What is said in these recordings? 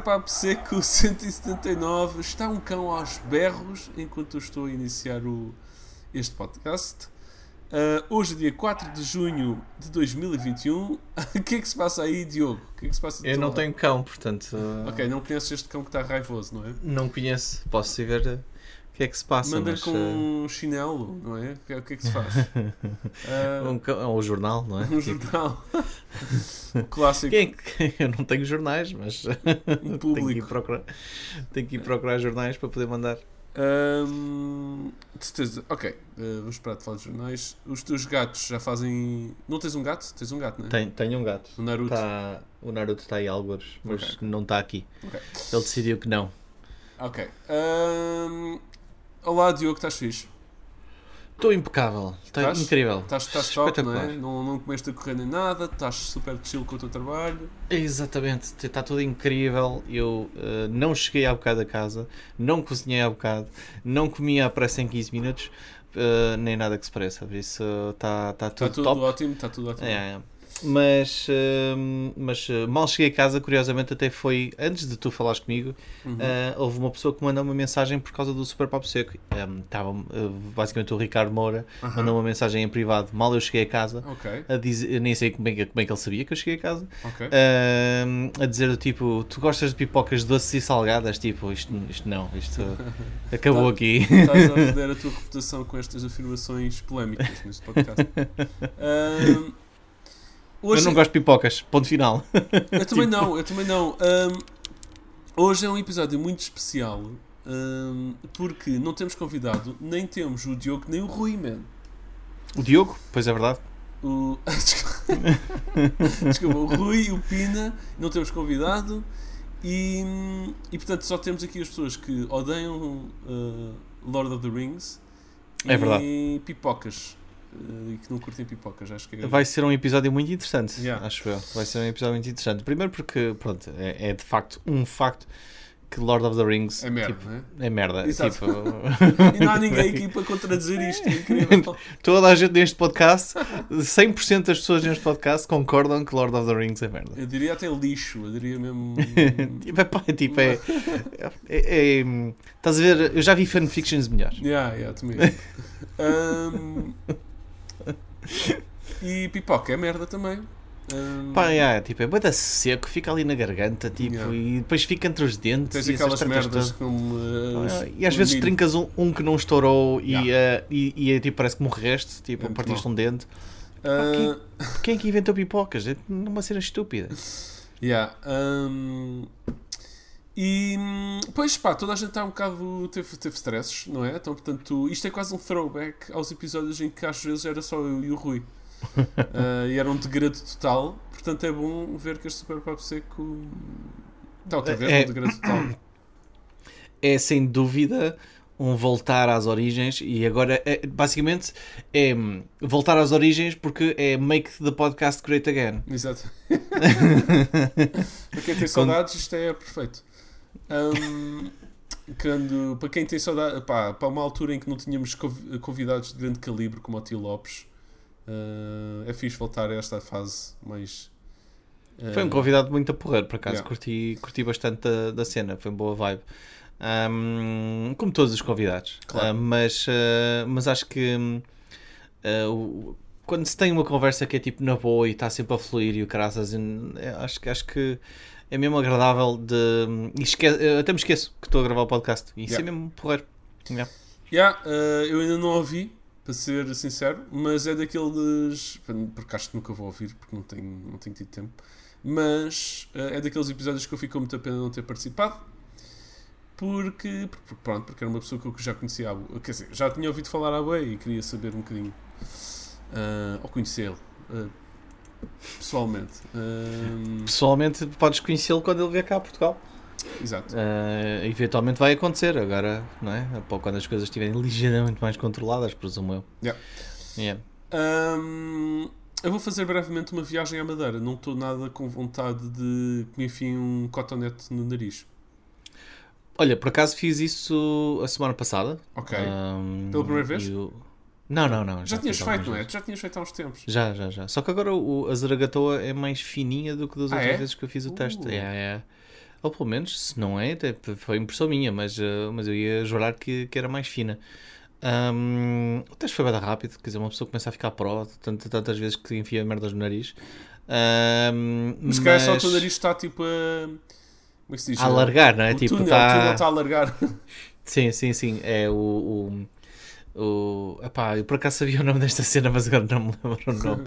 Super Papo Seco 179. Está um cão aos berros enquanto eu estou a iniciar o, este podcast. Uh, hoje, dia 4 de junho de 2021. O que é que se passa aí, Diogo? O que é que se passa Eu não tenho cão, portanto. Uh... Ok, não conheces este cão que está raivoso, não é? Não conheço. Posso ir ver que é que se passa. Manda mas, com um chinelo, não é? O que é que se faz? um, cão, um jornal, não é? Um jornal. clássico. Quem, eu não tenho jornais, mas um tenho, que ir procurar, tenho que ir procurar jornais para poder mandar. Um, ok, uh, vamos parar de falar de jornais. Os teus gatos já fazem. Não tens um gato? Tens um gato, não é? Tenho, tenho um gato. O Naruto. Tá, o Naruto está aí alguns, mas Ok. não está aqui. Ok. Ele decidiu que não. Ok. Um, olá, Diogo, estás fixe? Estou impecável. Está incrível. Estás, estás top, não é? Não, não comeste a correr nem nada, estás super chill com o teu trabalho. Exatamente, está tudo incrível. Eu eh, não cheguei há bocado a casa, não cozinhei há bocado, não comi à pressa em 15 minutos, eh, nem nada que se pareça. Por isso está tá Está tudo, tudo top. ótimo, está tudo ótimo. É, é. Mas, eh, mas eh, mal cheguei a casa, curiosamente, até foi antes de tu falares comigo. Uhum. eh, houve uma pessoa que mandou uma mensagem por causa do Super Papo Seco. Um, estava, eh, basicamente o Ricardo Moura Aham. mandou uma mensagem em privado. Mal eu cheguei a casa, Ok, a dizer, nem sei como é, que- como é que ele sabia que eu cheguei a casa. ok. Ahm, a dizer do tipo, tu gostas de pipocas doces e salgadas? Tipo, isto, isto não, isto acabou Tá. aqui. Estás a foder a tua reputação com estas afirmações polémicas neste podcast. Um, hoje, Eu não gosto de pipocas, ponto final. Eu também Tipo- não, eu também não. Ahm, hoje é um episódio muito especial ahm, porque não temos convidado, nem temos o Diogo, nem o Rui, man. O Diogo, pois é verdade. O... Desculpa, o Rui e o Pina não temos convidado e, e portanto só temos aqui as pessoas que odeiam ah, Lord of the Rings É e verdade. pipocas e que não curtem pipocas. Acho que é... Vai ser um episódio muito interessante, Yeah. acho eu. Vai ser um episódio muito interessante. Primeiro porque, pronto, é, é de facto um facto que Lord of the Rings é merda, tipo, é? é merda. Tipo, E não há ninguém aqui para contradizer isto, é incrível. Toda a gente neste podcast, 100% das pessoas neste podcast concordam que Lord of the Rings é merda. Eu diria até lixo, eu diria mesmo. Tipo, é, pá, é tipo, é, é- é- Estás a ver? Eu já vi fanfictions melhores. yeah, yeah, também. Ahm, e pipoca é merda também. Ahm, Pá, é, tipo, é bué seco, fica ali na garganta, tipo, Yeah. e depois fica entre os dentes. tens e aquelas merdas ah, Ah, E às vezes milho. trincas um, um que não estourou e, Yeah. eh, e, e é tipo, parece que morreste, tipo, É partiste mau. um dente. Ah, Quem é que inventou pipocas? É uma cena estúpida. yeah, ahm, e pois pá, toda a gente está um bocado. Teve, teve stresses, não é? Então, portanto, isto é quase um throwback aos episódios em que às vezes era só eu e o Rui. Ah, e era um degredo total. Portanto, é bom ver que este Super Papo Seco. Está outra vez É- um degredo total. É sem dúvida um voltar às origens e agora, é, basicamente, é hum, voltar às origens porque é make the podcast great again. Exato. para quem tem saudades, isto é perfeito. Ahm, quando, para quem tem saudades, pá, para uma altura em que não tínhamos conv- convidados de grande calibre como o Tio Lopes, ah, é fixe voltar a esta fase mais. ah, Foi um convidado muito a porrer, por acaso. Yeah. Curti, curti bastante da, da cena, foi uma boa vibe. Ahm, como todos os convidados. Claro. Ah, mas, mas acho que o- quando se tem uma conversa que é tipo na boa e está sempre a fluir e o caraças, acho, que- acho que é mesmo agradável de. esque- até me esqueço que estou a gravar o podcast. Isso Yeah. é mesmo porrer. Yeah. Yeah, ah, eu ainda não ouvi, para ser sincero, mas é daqueles. Porque acho que nunca vou ouvir, porque não tenho, não tenho tido tempo. Mas ah, é daqueles episódios que eu fico com muita pena não ter participado. Porque, porque, pronto, porque era uma pessoa que eu já conhecia, há quer dizer, já tinha ouvido falar à boa e queria saber um bocadinho, ah, ou conhecê-lo, ah, pessoalmente. Ah, Pessoalmente, podes conhecê-lo quando ele vier cá a Portugal. exato. Uh, eventualmente vai acontecer agora, não é? Quando as coisas estiverem ligeiramente mais controladas, presumo eu. Yeah. Yeah. Ahm, eu vou fazer brevemente uma viagem à Madeira. Não estou nada com vontade de que me enfiem um cotonete no nariz. Olha, por acaso fiz isso a semana passada. Ok. Um, Pela primeira vez? e o- Não, não, não. Já, tinhas fiz feito, não é? já tinhas feito há uns tempos. Já, já, já. Só que agora o, a Zaragatoa é mais fininha do que das Ah, outras é? vezes que eu fiz o teste. Uh. É, é. Ou pelo menos, se não é, até foi impressão minha, mas, eh, mas eu ia jurar que, que era mais fina. Ahm, o teste foi bem rápido, quer dizer, uma pessoa começa a ficar pró tantas, tantas vezes que enfia merdas no nariz. Ahm, Mas se calhar só o teu nariz está tipo a. Como é que se diz? a alargar, não é? O tipo, túnel, tá- o túnel está a alargar. Sim, sim, sim. É o. o... O, epá, eu por acaso sabia o nome desta cena, mas agora não me lembro o nome.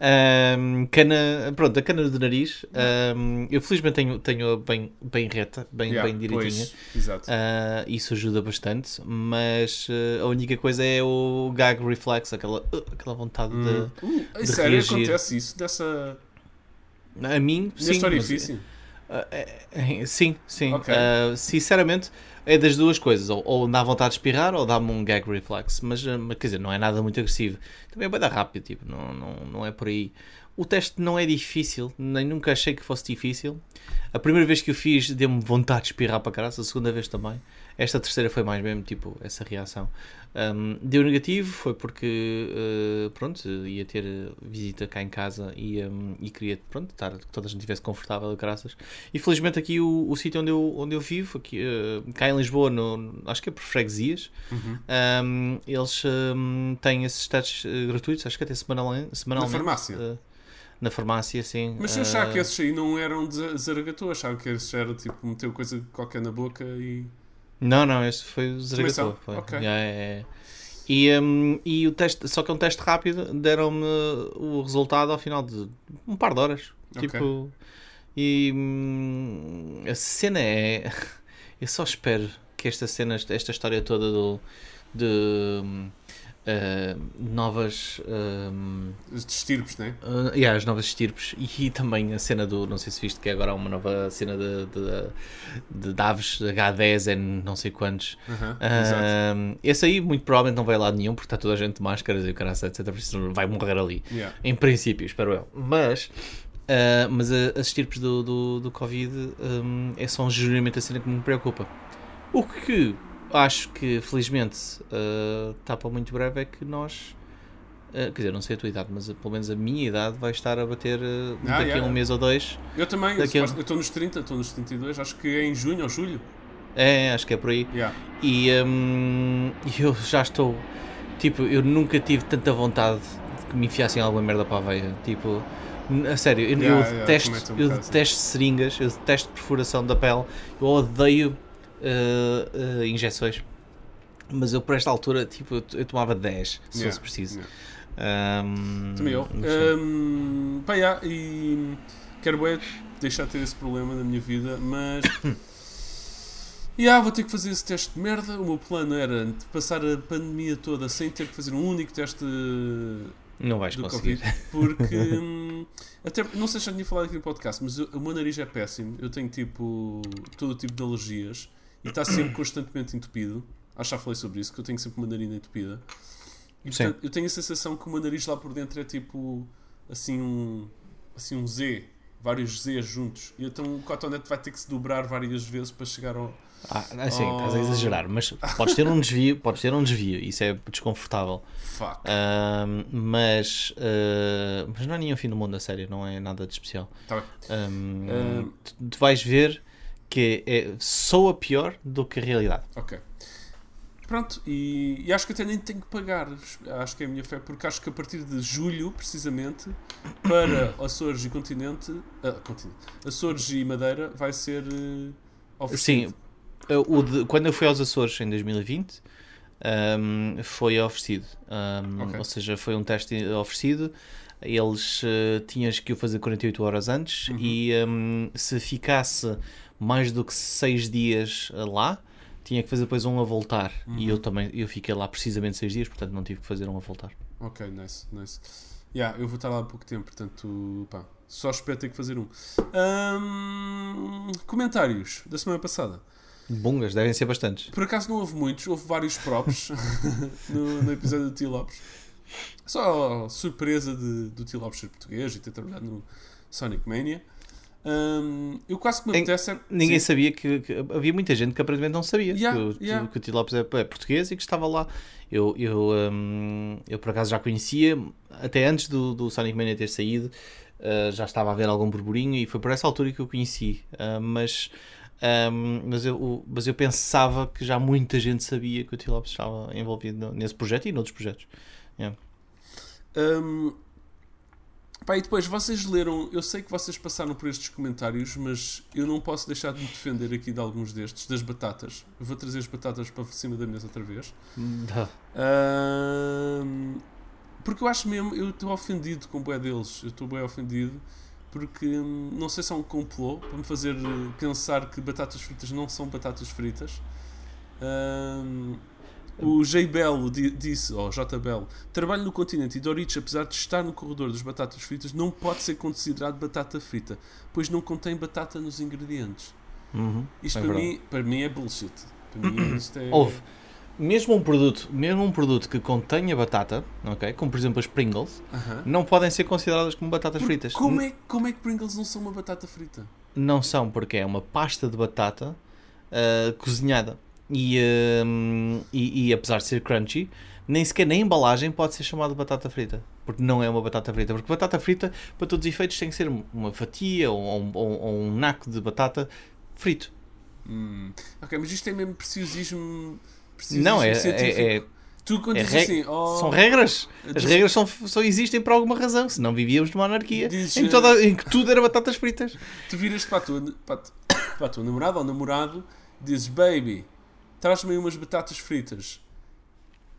Ahm, cana, pronto, a cana do nariz. ahm, eu felizmente tenho, tenho bem, bem reta, bem, Yeah, bem direitinha. Pois. Ah, isso ajuda bastante, mas ah, a única coisa é o gag reflex, aquela, uh, aquela vontade Hum. de. Uh, de sério, reagir. acontece isso dessa. A mim, sim. Neste mas- orifício. Ah, é- é- sim, sim. Ok. Ah, sinceramente, é das duas coisas. Ou, ou dá vontade de espirrar ou dá-me um gag reflex. Mas, mas, quer dizer, não é nada muito agressivo. Também é bem dar rápido, tipo, não, não, não é por aí. O teste não é difícil, nem nunca achei que fosse difícil. A primeira vez que eu fiz deu-me vontade de espirrar para caralho, a segunda vez também. Esta terceira foi mais mesmo, tipo, essa reação. Um, deu negativo, foi porque, uh, pronto, ia ter visita cá em casa e, um, e queria, pronto, estar, que toda a gente estivesse confortável, graças. E felizmente aqui o, o sítio onde eu, onde eu vivo, aqui, uh, cá em Lisboa, no, acho que é por freguesias, Uhum. um, eles têm esses testes uh, gratuitos, acho que até semanal, Na semanalmente. farmácia. uh, na farmácia, sim. Mas eu achava que esses aí não eram zaragatou, achava que esses era tipo meteu coisa qualquer na boca e. Não, não, este foi o Também Zaragatua. são? Foi. Ok. Já é- é. E, hum, e o teste, só que é um teste rápido, deram-me o resultado ao final de um par de horas. Ok. Tipo, e hum, a cena é. Eu só espero que esta cena, esta história toda do, de ah, novas. Os estirpes, né? Uh, yeah, as novas estirpes e, também a cena do, não sei se viste que agora há uma nova cena de, de, de, aves H10 N não sei quantos. Aham, Ah, Exato. esse aí muito provavelmente não vai lado nenhum porque está toda a gente de máscaras e o cara etc. Vai morrer ali. Yeah. Em princípio, espero eu. Mas, mas as estirpes do, do, do Covid hum, é só genuinamente a cena que me preocupa. O que acho que felizmente está para muito breve é que nós. ah, quer dizer, não sei a tua idade, mas ah, pelo menos a minha idade vai estar a bater ah, Ah, daqui a um mês ou dois. Eu também, eu suposto- eu estou nos 30, estou nos 32, acho que é em junho ou julho. É, acho que é por aí. Yeah. E hum, eu já estou. Tipo, eu nunca tive tanta vontade de que me enfiassem alguma merda para a veia. Tipo, a sério, eu, Yeah, eu yeah, detesto, um eu assim. detesto seringas, eu detesto perfuração da pele, eu odeio uh, uh, injeções. Mas eu, por esta altura, tipo, eu, eu tomava 10 se Yeah, fosse preciso. yeah. Hum, Também eu. Hum, pá, yeah, e quero bem deixar de ter esse problema na minha vida, mas. Yeah, vou ter que fazer esse teste de merda. O meu plano era passar a pandemia toda sem ter que fazer um único teste não vais do conseguir. Covid, porque hum, até não sei se já tinha falado aqui no podcast, mas o, o meu nariz é péssimo. Eu tenho tipo todo tipo de alergias e está sempre constantemente entupido. Acho que já falei sobre isso, que eu tenho sempre uma narina entupida. E Sim. portanto, eu tenho a sensação que o meu nariz lá por dentro é tipo assim um assim um Z, vários Zs juntos. E então o cotonete vai ter que se dobrar várias vezes para chegar ao. Ah, assim, estás a exagerar, mas podes ter um desvio, podes ter um desvio, isso é desconfortável. Fuck. Ahm, mas, ah, mas não é nenhum fim do mundo, a sério, não é nada de especial. Tá bem. Ahm. tu, tu vais ver que é, soa pior do que a realidade. Ok. Pronto, e, e acho que até nem tenho que pagar. Acho que é a minha fé, porque acho que a partir de julho, precisamente, para Açores e Continente, ah, continente Açores e Madeira, vai ser uh, oferecido. Sim, o de- quando eu fui aos Açores em 2020, ahm, foi oferecido. Ahm, Ok. Ou seja, foi um teste oferecido. Eles ah, tinhas que o fazer 48 horas antes Uhum. e ahm, se ficasse mais do que 6 dias ah, lá, tinha que fazer depois um a voltar. E Uhum. eu também eu fiquei lá precisamente 6 dias, portanto não tive que fazer um a voltar. Ok, nice, nice. Yeah, eu vou estar lá há pouco tempo, portanto, pá, só espero ter que fazer um. Ahm, comentários da semana passada. Bungas, devem ser bastantes. Por acaso não houve muitos, houve vários props no, no episódio do Tio Lopes. Só surpresa de, do Tio Lopes ser português e ter trabalhado no Sonic Mania. Hum, eu quase que me apetece. é- Ninguém sabia que, que- Havia muita gente que aparentemente não sabia Yeah, que, o- yeah. que o Tito Lopes é, é português e que estava lá. Eu, eu, hum, eu por acaso já conhecia, até antes do, do Sonic Mania ter saído, uh, já estava a haver algum burburinho e foi por essa altura que eu conheci. Uh, mas, hum, mas, eu, mas eu pensava que já muita gente sabia que o Tito Lopes estava envolvido nesse projeto e noutros projetos. Hum, pá, e depois vocês leram, eu sei que vocês passaram por estes comentários, mas eu não posso deixar de me defender aqui de alguns destes, das batatas. Eu vou trazer as batatas para cima da mesa outra vez. Porque eu acho mesmo, eu estou ofendido com o bué deles, eu estou bem ofendido. Porque hum, não sei se é um complô para me fazer eh, pensar que batatas fritas não são batatas fritas. O J. Belo di- disse, ou J. Belo, trabalho no continente e Doritos, apesar de estar no corredor das batatas fritas, não pode ser considerado batata frita, pois não contém batata nos ingredientes. Uhum, Isto é para, verdade. mim, para mim é bullshit. Para mim isto é... Houve. Mesmo um produto, mesmo um produto que contenha batata, ok? Como por exemplo as Pringles, não podem ser consideradas como batatas fritas. Como é, como é que Pringles não são uma batata frita? Não são, porque é uma pasta de batata ah, cozinhada. E, ah, e, e apesar de ser crunchy, nem sequer na embalagem pode ser chamada de batata frita. Porque não é uma batata frita. Porque batata frita, para todos os efeitos, tem que ser uma fatia ou, um- ou- ou um naco de batata frito. Hum. Ok, mas isto é mesmo preciosismo, preciosismo Não, é, científico. é- é- Tu quando é dizes assim, oh, são regras. As regras são, só existem por alguma razão, senão vivíamos numa anarquia Dizes, em, que toda- em que tudo era batatas fritas. tu viras para a tua, para a, tu- para a tua namorada ou namorado dizes, baby, traz-me aí umas batatas fritas.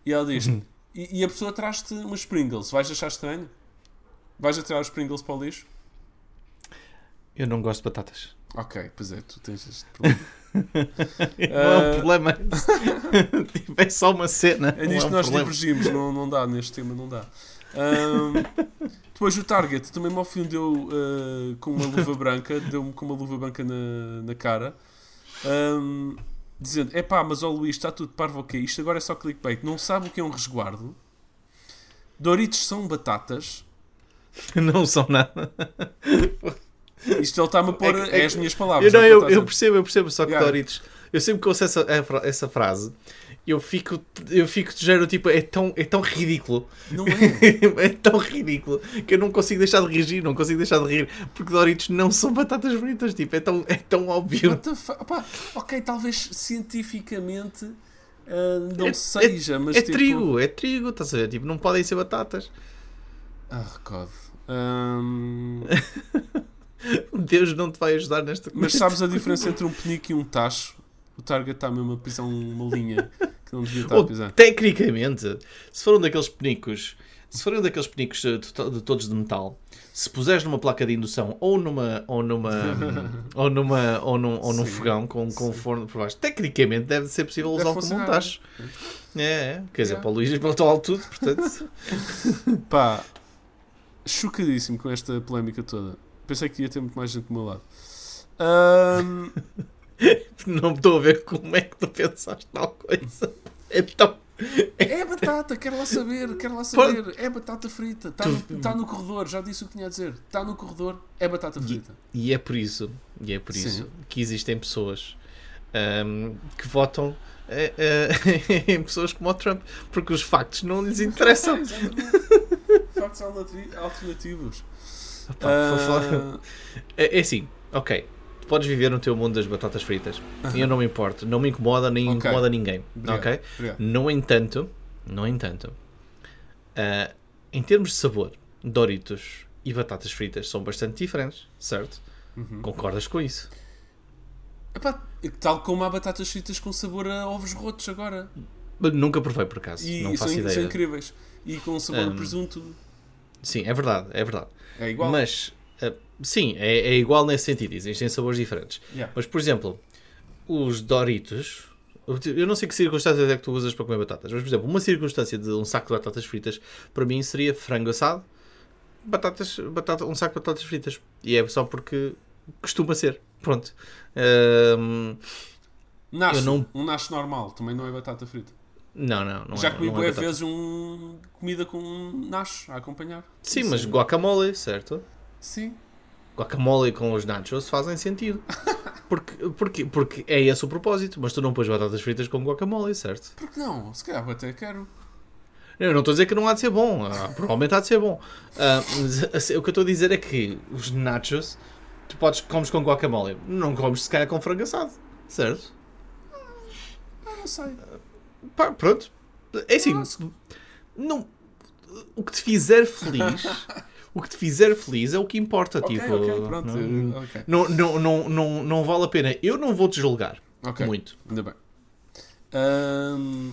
E ela diz, Uhum. e, e a pessoa traz-te umas Pringles, vais achar estranho? Vais atirar os Pringles para o lixo? Eu não gosto de batatas. Ok, pois é, tu tens este problema. Não é um Ah. problema. Tipo, é só uma cena. É nisto um que nós problema. divergimos, não, não dá, neste tema não dá. Ahm, depois o Target também me ofendeu ah, com uma luva branca, deu-me com uma luva branca na, na cara, Ahm, dizendo: é pá, mas ó Luís, está tudo parvo, ok? Isto agora é só clickbait, não sabe o que é um resguardo. Doritos são batatas. Não são nada. Isto ele está-me a pôr, É que- é, é as que- minhas palavras. Eu, não, é o que eu, eu percebo, eu percebo, só que Yeah. Doritos. Eu sempre que ouço essa, essa frase, eu fico, eu fico de género tipo, é tão, é tão ridículo. Não é? é tão ridículo que eu não consigo deixar de rir, não consigo deixar de rir, porque Doritos não são batatas fritas, tipo, é tão, é tão óbvio. Opá, ok, talvez cientificamente ah, não É- seja, mas é tipo... trigo, é trigo, estás a ver? Tipo, não podem ser batatas. Ah, God. Ahm, Deus não te vai ajudar nesta mas sabes a diferença entre um penico e um tacho? O Target está mesmo a pisar uma linha que não devia estar a pisar. tecnicamente, se for um daqueles penicos, se for um daqueles penicos to- de todos de metal, se puseres numa placa de indução ou numa ou numa ou numa ou num, ou num Sim, fogão com, com sim. forno por baixo, tecnicamente deve ser possível usá-lo como um funcionar. tacho. É, é, quer dizer, Yeah. para o Luís tal tudo, portanto. Pá, chocadíssimo com esta polémica toda. Pensei que ia ter muito mais gente do meu lado. Ahm, não estou a ver como é que tu pensaste tal coisa. Então, é batata, quero lá saber, quero lá saber. É batata frita. Está no, tá no corredor, já disse o que tinha a dizer. Está no corredor, é batata frita. e é por isso, e é por Sim. isso que existem pessoas ahm, que votam eh, eh, em pessoas como o Trump, porque os factos não lhes interessam. Factos alternati- alternativos. Favor. Ah, É, é assim, ok. Tu podes viver no teu mundo das batatas fritas. E eu não me importo. Não me incomoda, nem Ok. incomoda ninguém. Obrigado. Ok? obrigado. No entanto, no entanto, ah, em termos de sabor, Doritos e batatas fritas são bastante diferentes, certo? Uhum. Concordas com isso? Epá, tal como há batatas fritas com sabor a ovos rotos agora. Nunca provei por acaso. E não são, faço são ideia. incríveis. E com sabor a Um, presunto. Sim, é verdade, é verdade. É igual. Mas, sim, é, é igual nesse sentido. Existem sabores diferentes. Yeah. Mas, por exemplo, os Doritos. Eu não sei que circunstâncias é que tu usas para comer batatas, mas, por exemplo, uma circunstância de um saco de batatas fritas, para mim seria frango assado, batatas, batata, um saco de batatas fritas. E é só porque costuma ser. Pronto. Nacho, eu não- um nacho normal, também não é batata frita. não, não. não Já é, comi é batata. vezes um, comida com um nacho a acompanhar. Sim, Isso mas é- guacamole, certo? Sim. Guacamole com os nachos fazem sentido. Porque, porque, porque é esse o propósito, mas tu não pões batatas fritas com guacamole, certo? Porque não? Se calhar até quero. Eu não estou a dizer que não há de ser bom, ah, provavelmente há de ser bom. Ah, mas, assim, o que eu estou a dizer é que os nachos tu podes comes com guacamole, não comes se calhar com frango assado, certo? Ah, não sei. Pá, pronto. É assim, Nossa. não, o que te fizer feliz, o que te fizer feliz é o que importa, Ok, tipo, ok, pronto. não, eh, ok. não, não, não, não, não vale a pena. Eu não vou te julgar muito. ainda bem. Ahm,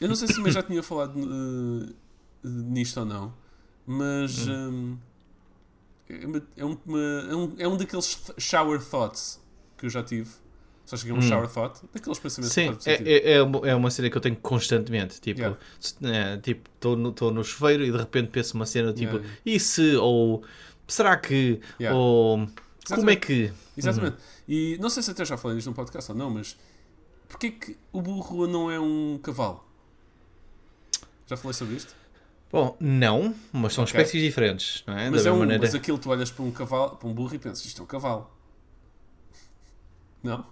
eu não sei se também já tinha falado eh, nisto ou não, mas Hum. ahm, é, uma- é um, é um, é um daqueles shower thoughts que eu já tive. Só cheguei a um Hum. shower thought, daqueles pensamentos Sim, é, é, é uma- é uma cena que eu tenho constantemente. Tipo, Yeah. é, tipo, estou no, tô no chuveiro e de repente penso uma cena tipo, Yeah. e se? Ou será que? Yeah. Ou como é Exatamente. que? Exatamente. Uhum. E não sei se até já falei disto num podcast ou não, mas porquê que o burro não é um cavalo? Já falei sobre isto? Bom, não, mas são Ok. espécies diferentes, não é? Mas, da é um, maneira. mas aquilo tu olhas para um cavalo, para um burro e pensas, isto é um cavalo. Não?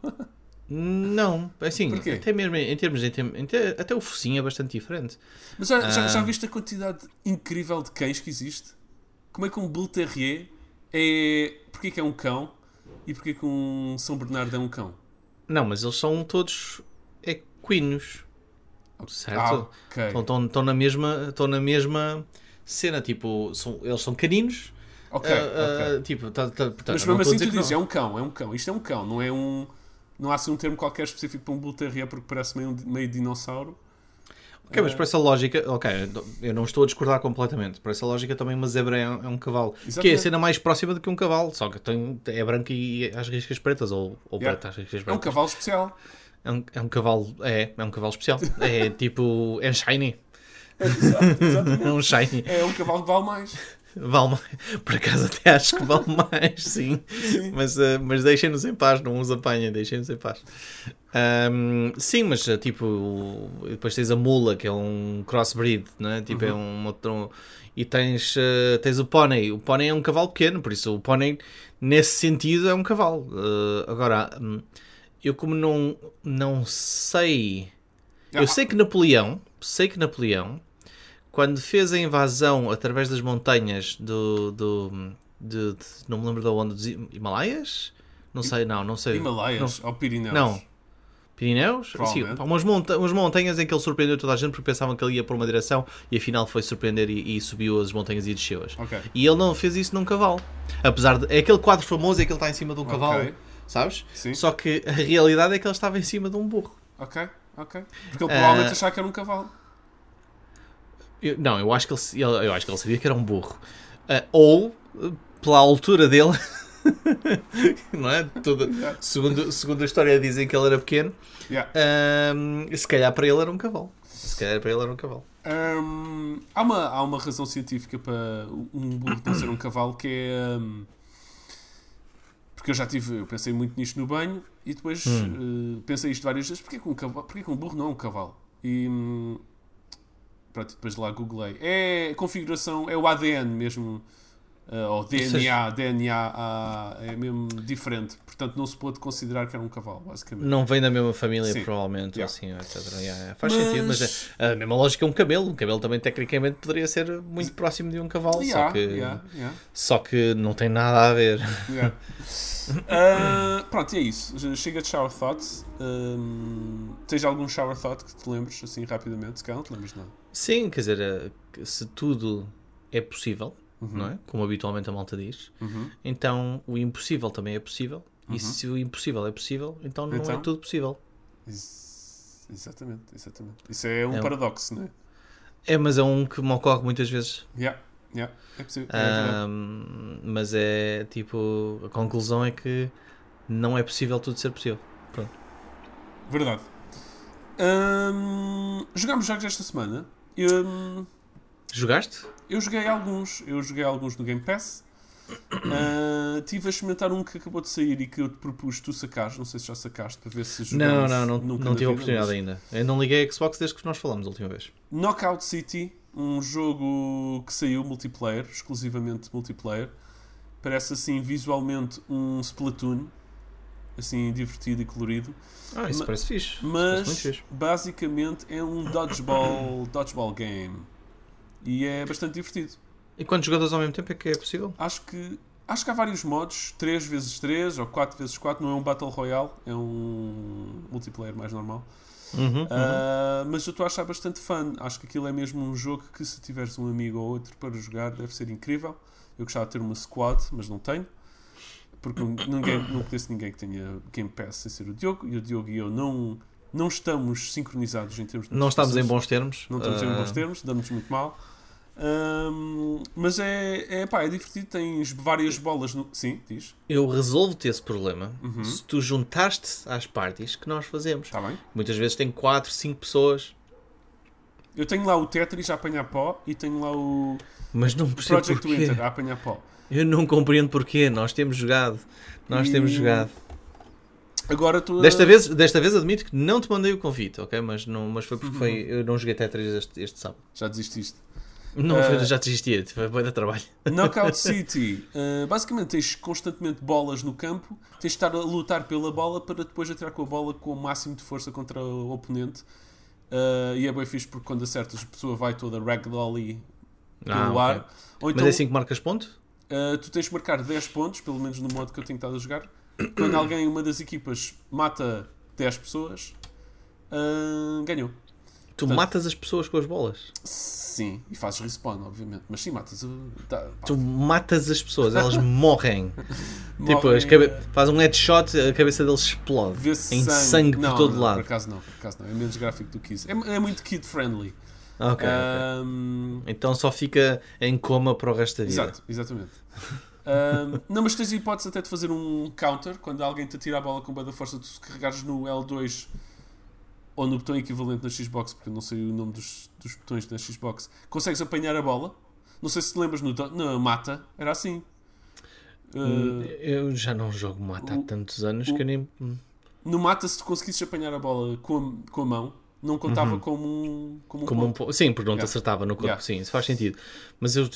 Não, assim, Porquê? até mesmo em termos, em termos até, até o focinho é bastante diferente. Mas já, já, já Ah. viste a quantidade incrível de cães que existe? Como é que um Bull Terrier é. Porquê que é um cão e porquê que um São Bernardo é um cão? Não, mas eles são todos equinos, certo? Ah, ok. Estão, estão, estão na mesma, estão na mesma cena, tipo, são, eles são caninos, Ok, ah, ok. ah, tipo, tá, tá, portanto, Mas eu não mesmo assim tu dizes, é um cão, é um cão. Isto é um cão, não é um. Não há assim um termo qualquer específico para um Bull Terrier porque parece meio, meio dinossauro. Ok, mas por essa lógica, ok, eu não estou a discordar completamente. Por essa lógica também uma zebra é um, é um cavalo. Que é a Exatamente. cena mais próxima do que um cavalo, só que tem, é branco e às riscas pretas, ou, ou Yeah. preto às riscas É um cavalo especial. É um, é um cavalo, é, é um cavalo especial. É tipo, é shiny. Exato, É exatamente. um shiny. É um cavalo que vale mais. Vale mais. Por acaso até acho que vale mais, sim. Sim. Mas, eh, mas deixem-nos em paz, não os apanhem, deixem-nos em paz. Ahm, sim, mas eh, tipo, depois tens a mula, que é um crossbreed, não é? Tipo, é um outro. E tens, eh, tens o pônei. O pônei é um cavalo pequeno, por isso o pônei, nesse sentido, é um cavalo. Eh, agora, hum, eu como não, não sei. Ah, Eu sei que Napoleão, sei que Napoleão, quando fez a invasão através das montanhas do. do de, de- não me lembro de onde, dos Himalaias? Não sei, não, não sei. Himalaias ou Pirineus? Não. Pirineus? Sim, umas, monta umas montanhas em que ele surpreendeu toda a gente porque pensavam que ele ia por uma direção e afinal foi surpreender e, e subiu as montanhas e desceu-as. Ok. E ele não fez isso num cavalo. Apesar de. É aquele quadro famoso é que ele está em cima de um cavalo, Ok. sabes? Sim. Só que a realidade é que ele estava em cima de um burro. Ok, ok. Porque ele provavelmente Ah. achava que era um cavalo. Eu- não, eu acho, que ele, eu acho que ele sabia que era um burro. Ah, ou, pela altura dele, não é? Yeah. segundo, segundo a história dizem que ele era pequeno, Yeah. ahm, se calhar para ele era um cavalo. Se calhar para ele era um cavalo. Hum, há, uma, há uma razão científica para um burro não ser um cavalo que é. hum, porque eu já tive. Eu pensei muito nisto no banho e depois Hum. eh, pensei isto várias vezes. Porquê que, um cavalo, porquê que um burro não é um cavalo? E. hum, pronto, depois lá googlei. É configuração, é o ADN mesmo. Eh, ou DNA, seja- DNA é mesmo diferente. Portanto, não se pode considerar que era um cavalo, basicamente. Não vem da mesma família, Sim. provavelmente, Yeah. ou assim, etc. Yeah. Faz Mas- sentido, mas é a mesma lógica é um cabelo. Um cabelo também, tecnicamente, poderia ser muito próximo de um cavalo, Yeah, só, que, só que não tem nada a ver. Ah, pronto, e é isso. Chega de shower thoughts. Um, tens algum shower thought que te lembres assim rapidamente? Se calhar não te lembres nada. Sim, quer dizer, eh, se tudo é possível, Uhum. não é? Como habitualmente a malta diz, Uhum. então o impossível também é possível. Uhum. E se o impossível é possível, então não é Então? tudo possível. Ex- exatamente, exatamente. Isso é um É um- paradoxo, não é? É, mas é um que me ocorre muitas vezes. Yeah, yeah. É possível. é. Ahm, mas é tipo, a conclusão é que não é possível tudo ser possível. Verdade. Ahm, jogámos jogos esta semana. Hum, Jogaste? eu joguei alguns. Eu joguei alguns no Game Pass. Ah, tive a experimentar um que acabou de sair e que eu te propus tu sacares. Não sei se já sacaste para ver se Não, jogamos não, não, não na tive a oportunidade mas- ainda. Eu não liguei a Xbox desde que nós falamos a última vez. Knockout City, um jogo que saiu multiplayer, exclusivamente multiplayer, Parece assim visualmente um Splatoon, assim divertido e colorido. Ah, isso Ma- parece fixe. Parece Mas fixe. basicamente é um dodgeball, dodgeball game. E é bastante divertido. E quantos jogadores ao mesmo tempo é que é possível? Acho que acho que há vários modos, 3x3 ou 4x4, não é um Battle Royale, é um multiplayer mais normal. Uhum, uhum. Ah, mas eu estou a achar bastante fun. Acho que aquilo é mesmo um jogo que se tiveres um amigo ou outro para jogar deve ser incrível. Eu gostava de ter uma squad, mas não tenho. Porque ninguém, não conheço ninguém que tenha Game Pass sem ser o Diogo. E o Diogo e eu não, não estamos sincronizados em termos de Não estamos em bons termos. Não estamos em Ah, bons termos, damos muito mal. Ahm, mas é, é, pá, é divertido. Tens várias bolas no. Sim, diz. Eu resolvo-te esse problema Uhum. se tu juntaste às parties que nós fazemos. Está bem. Muitas vezes tem 4, 5 pessoas, Eu tenho lá o Tetris a apanhar pó e tenho lá o mas não percebo Project porquê. Winter a apanhar pó. Eu não compreendo porquê. Nós temos jogado. Nós E- temos jogado. Agora a- Desta vez, desta vez admito que não te mandei o convite, ok? Mas, não, mas foi porque Uhum. foi, eu não joguei Tetris este, este sábado. Já desististe. Não, foi, já desistia, foi bem de trabalho. Knockout City. Uh, basicamente tens constantemente bolas no campo, tens de estar a lutar pela bola para depois atirar com a bola com o máximo de força contra o oponente. Uh, e é bem fixe porque quando acertas a pessoa vai toda ragdolly pelo Ah, ok. ar. Ou Mas então é assim que marcas ponto? uh, tu tens de marcar 10 pontos, pelo menos no modo que eu tenho estado a jogar. Quando alguém, uma das equipas, mata 10 pessoas, uh, ganhou. Tu Portanto- matas as pessoas com as bolas. Sim, e fazes respawn, obviamente. Mas sim, matas. pá, Tu matas as pessoas, elas morrem. Tipo, morrem, as cabe... uh, faz um headshot, a cabeça deles explode. Em sangue por não, todo não, lado. Por acaso não, por acaso não. É menos gráfico do que isso. É, é muito kid-friendly. Ok, ok. Ahm, Então só fica em coma para o resto da vida. exato, exatamente. Não, mas tens a hipótese até de fazer um counter quando alguém te atira a bola com boa força, tu se carregares no L2 ou no botão equivalente na Xbox, porque eu não sei o nome dos, dos botões na Xbox, consegues apanhar a bola. Não sei se te lembras no, na mata, era assim. Hum, Ah, Eu já não jogo mata há tantos anos o- que eu nem. no mata, se tu conseguisses apanhar a bola com a, com a mão, não contava como um, como um Como ponto. po- Sim, porque não te Yeah. acertava no corpo. Yeah. Sim, isso faz sentido. Mas eu.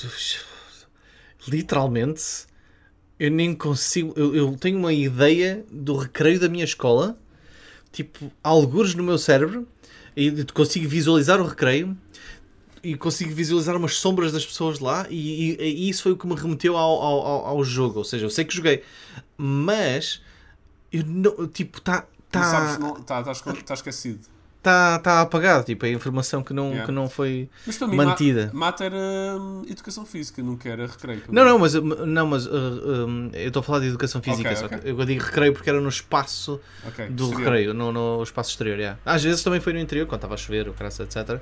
Literalmente. Eu nem consigo. Eu, eu tenho uma ideia do recreio da minha escola, tipo, algures no meu cérebro, e consigo visualizar o recreio e consigo visualizar umas sombras das pessoas lá, e, e- e isso foi o que me remeteu ao, ao, ao- jogo. Ou seja, eu sei que joguei, mas. Eu não. Tipo. Não sabes, Tá, não, tá, tá, tá esquecido. Tá, tá apagado, tipo, a informação que não, Yeah. que não foi Mas mim, mantida. ma- mata era hum, educação física, nunca era recreio. Não, não, mas, não, mas uh, um, eu estou a falar de educação física, Ok, só ok. que eu digo recreio porque era no espaço Ok, do exterior. recreio, no, no espaço exterior. yeah. Às vezes também foi no interior, quando estava a chover, o caraça, etc.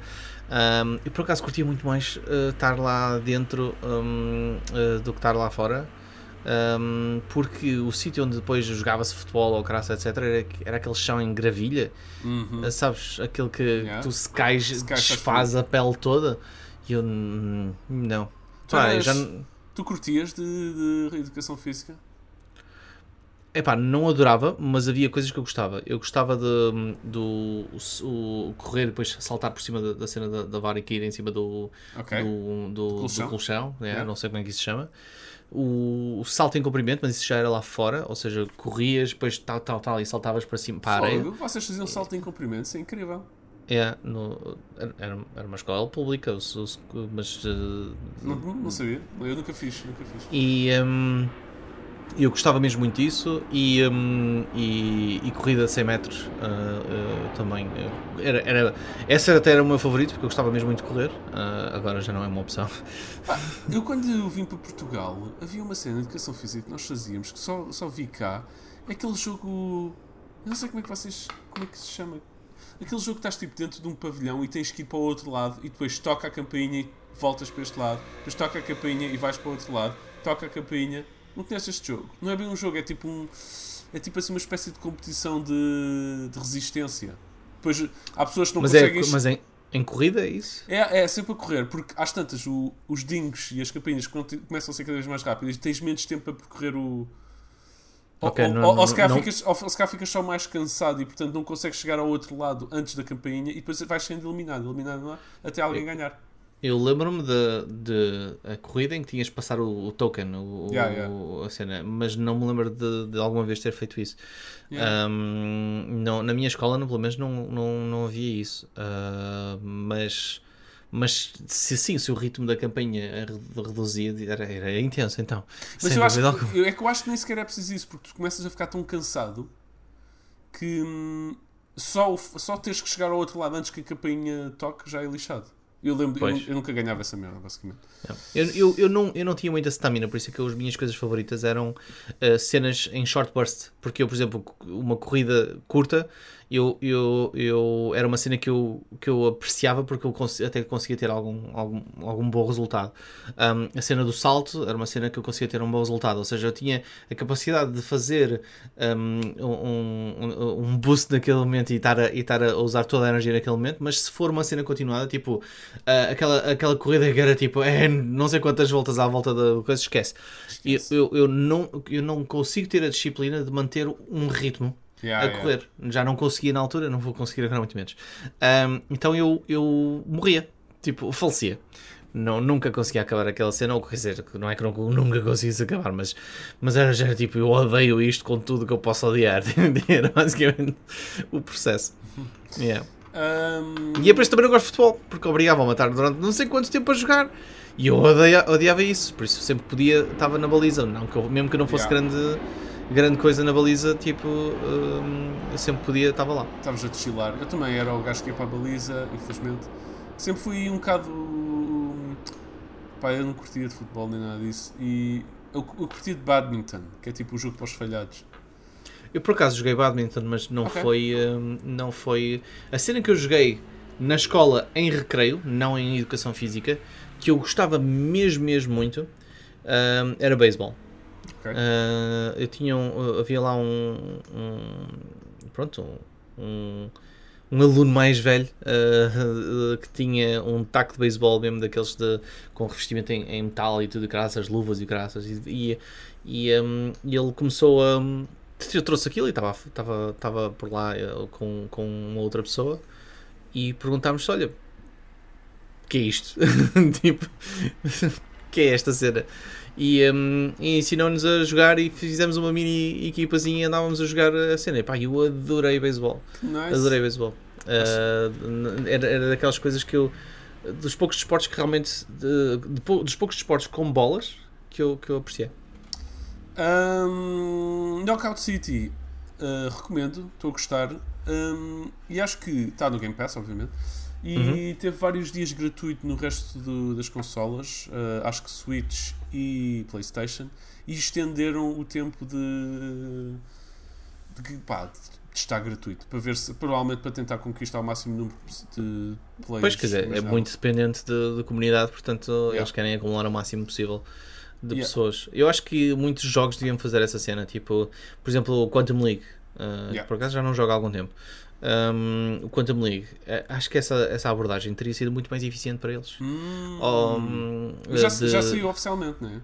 Um, e por acaso curtia muito mais uh, estar lá dentro um, uh, do que estar lá fora. Um, porque o sítio onde depois jogava-se futebol ou caraça, etc., era, era aquele chão em gravilha, Uhum. Uh, sabes? Aquele que Yeah. tu se cais, Se cais, desfaz a pele toda. E eu hum, não. Tu eras- já, Tu curtias de, de educação física? epá, não adorava, mas havia coisas que eu gostava. Eu gostava de, do o, o correr e depois saltar por cima da, da cena da, da vara e cair em cima do, Ok. do, do, do colchão. colchão, é, Yeah. não sei como é que isso se chama. O, o salto em comprimento, mas isso já era lá fora, ou seja, corrias, depois tal, tal, tal, e saltavas para cima, para areia. Fogo, vocês faziam salto em comprimento, isso é incrível. É, no, era, era uma escola pública, mas. eh, Não, não sabia. Eu nunca fiz, nunca fiz. E hum, eu gostava mesmo muito disso e, hum, e, e corrida de 100 metros ah, ah, também. ah, Era, era, essa até era o meu favorito porque eu gostava mesmo muito de correr, ah, agora já não é uma opção. Pá, eu quando eu vim para Portugal, havia uma cena de educação física que nós fazíamos, que só, só vi cá, é aquele jogo. Eu não sei como é que vocês. Como é que se chama? Aquele jogo que estás tipo dentro de um pavilhão e tens que ir para o outro lado e depois toca a campainha e voltas para este lado, depois toca a campainha e vais para o outro lado, toca a campainha. Não conheces este jogo? Não é bem um jogo, é tipo um. É tipo assim uma espécie de competição de, de resistência. Depois há pessoas que não Mas, é, conseguem. mas em, em corrida é isso? É, é sempre a correr, porque às tantas o- os dingos e as campainhas conti- começam a ser cada vez mais rápidas e tens menos tempo para percorrer o. Ou, não- se calhar ficas, ou se calhar ficas só mais cansado e portanto não consegues chegar ao outro lado antes da campainha e depois vais sendo eliminado, eliminado lá, até alguém ganhar. Eu lembro-me de, de a corrida em que tinhas de passar o, o token, o, Yeah, yeah. o- a cena, mas não me lembro de, de alguma vez ter feito isso. Yeah. Um, não, na minha escola, não, pelo menos, não, não, não havia isso. Uh, mas, mas se sim, se o ritmo da campanha re- reduzia, era, era intenso então. Mas eu acho, que, eu- é que eu acho que nem sequer é preciso isso, porque tu começas a ficar tão cansado que hum, só, só teres que chegar ao outro lado antes que a campainha toque já é lixado. Eu lembro, eu, eu nunca ganhava essa merda, basicamente. Eu, eu, eu, não, eu não tinha muita stamina, por isso é que as minhas coisas favoritas eram uh, cenas em short burst. Porque eu, por exemplo, uma corrida curta, eu, eu, eu, era uma cena que eu, que eu apreciava porque eu até conseguia ter algum, algum, algum bom resultado. Um, a cena do salto era uma cena que eu conseguia ter um bom resultado, ou seja, eu tinha a capacidade de fazer um, um, um- boost naquele momento e estar, a, e estar a usar toda a energia naquele momento, mas se for uma cena continuada, tipo ah, aquela, aquela corrida que era tipo é, não sei quantas voltas à volta da coisa, esquece. Eu, Esquece. eu, eu, não, eu não consigo ter a disciplina de manter um ritmo Yeah, a yeah. correr. Já não conseguia na altura, não vou conseguir agora muito menos. Ahm, então eu, eu morria, tipo, falecia. Não, nunca conseguia acabar aquela cena, ou quer dizer, não é que não, nunca conseguisse acabar, mas, mas era, já tipo, eu odeio isto com tudo que eu posso odiar. era basicamente o processo. Yeah. Hum, E depois também não gosto de futebol, porque obrigavam-me a estar durante não sei quanto tempo a jogar. E eu odeia, odiava isso, por isso sempre podia, estava na baliza. Não, que eu- mesmo que eu não fosse Yeah. grande, grande coisa na baliza, tipo, hum, eu sempre podia, estava lá. Estavas a deschilar. Eu também era o gajo que ia para a baliza, infelizmente. Sempre fui um bocado. Pá, eu não curtia de futebol nem nada disso. E eu, eu curtia de badminton, que é tipo o jogo para os falhados. Eu por acaso joguei badminton, mas não Ok. foi. hum, não foi. A cena que eu joguei na escola em recreio, não em educação física, que eu gostava mesmo, mesmo muito, hum, era beisebol. Ok? Ah, eu tinha um- havia lá um, um- pronto um, um aluno mais velho ah, que tinha um taco de beisebol mesmo daqueles de, com revestimento em, em metal e tudo, graças, luvas e graças e, e, e, hum, e ele começou a eu trouxe aquilo e estava estava estava por lá eh, com, com uma outra pessoa e perguntámos olha que é isto tipo que é esta cena e, hum, e ensinou-nos a jogar e fizemos uma mini equipazinha e andávamos a jogar a cena. E pá, eu adorei beisebol. Nice. Adorei beisebol. N- era, era daquelas coisas que eu. Dos poucos desportos que realmente. de- de dos poucos desportos com bolas que eu, que eu apreciei. Um, Knockout City, uh, recomendo, estou a gostar. Um, e acho que está no Game Pass, obviamente. E Uhum. teve vários dias gratuito no resto do- das consolas, uh, acho que Switch e PlayStation, e estenderam o tempo de, de, pá, de estar gratuito para ver se provavelmente para tentar conquistar o máximo número de players. Pois, quer dizer, é muito dependente de, de comunidade, portanto, Yeah. eles querem acumular o máximo possível de Yeah. pessoas. Eu acho que muitos jogos deviam fazer essa cena, tipo, por exemplo, o Quantum League, ah, Yeah. que por acaso já não jogo há algum tempo. Um, o Quantum League, eh, acho que essa, essa abordagem teria sido muito mais eficiente para eles. Hum, Um, já, de- já saiu oficialmente, não é?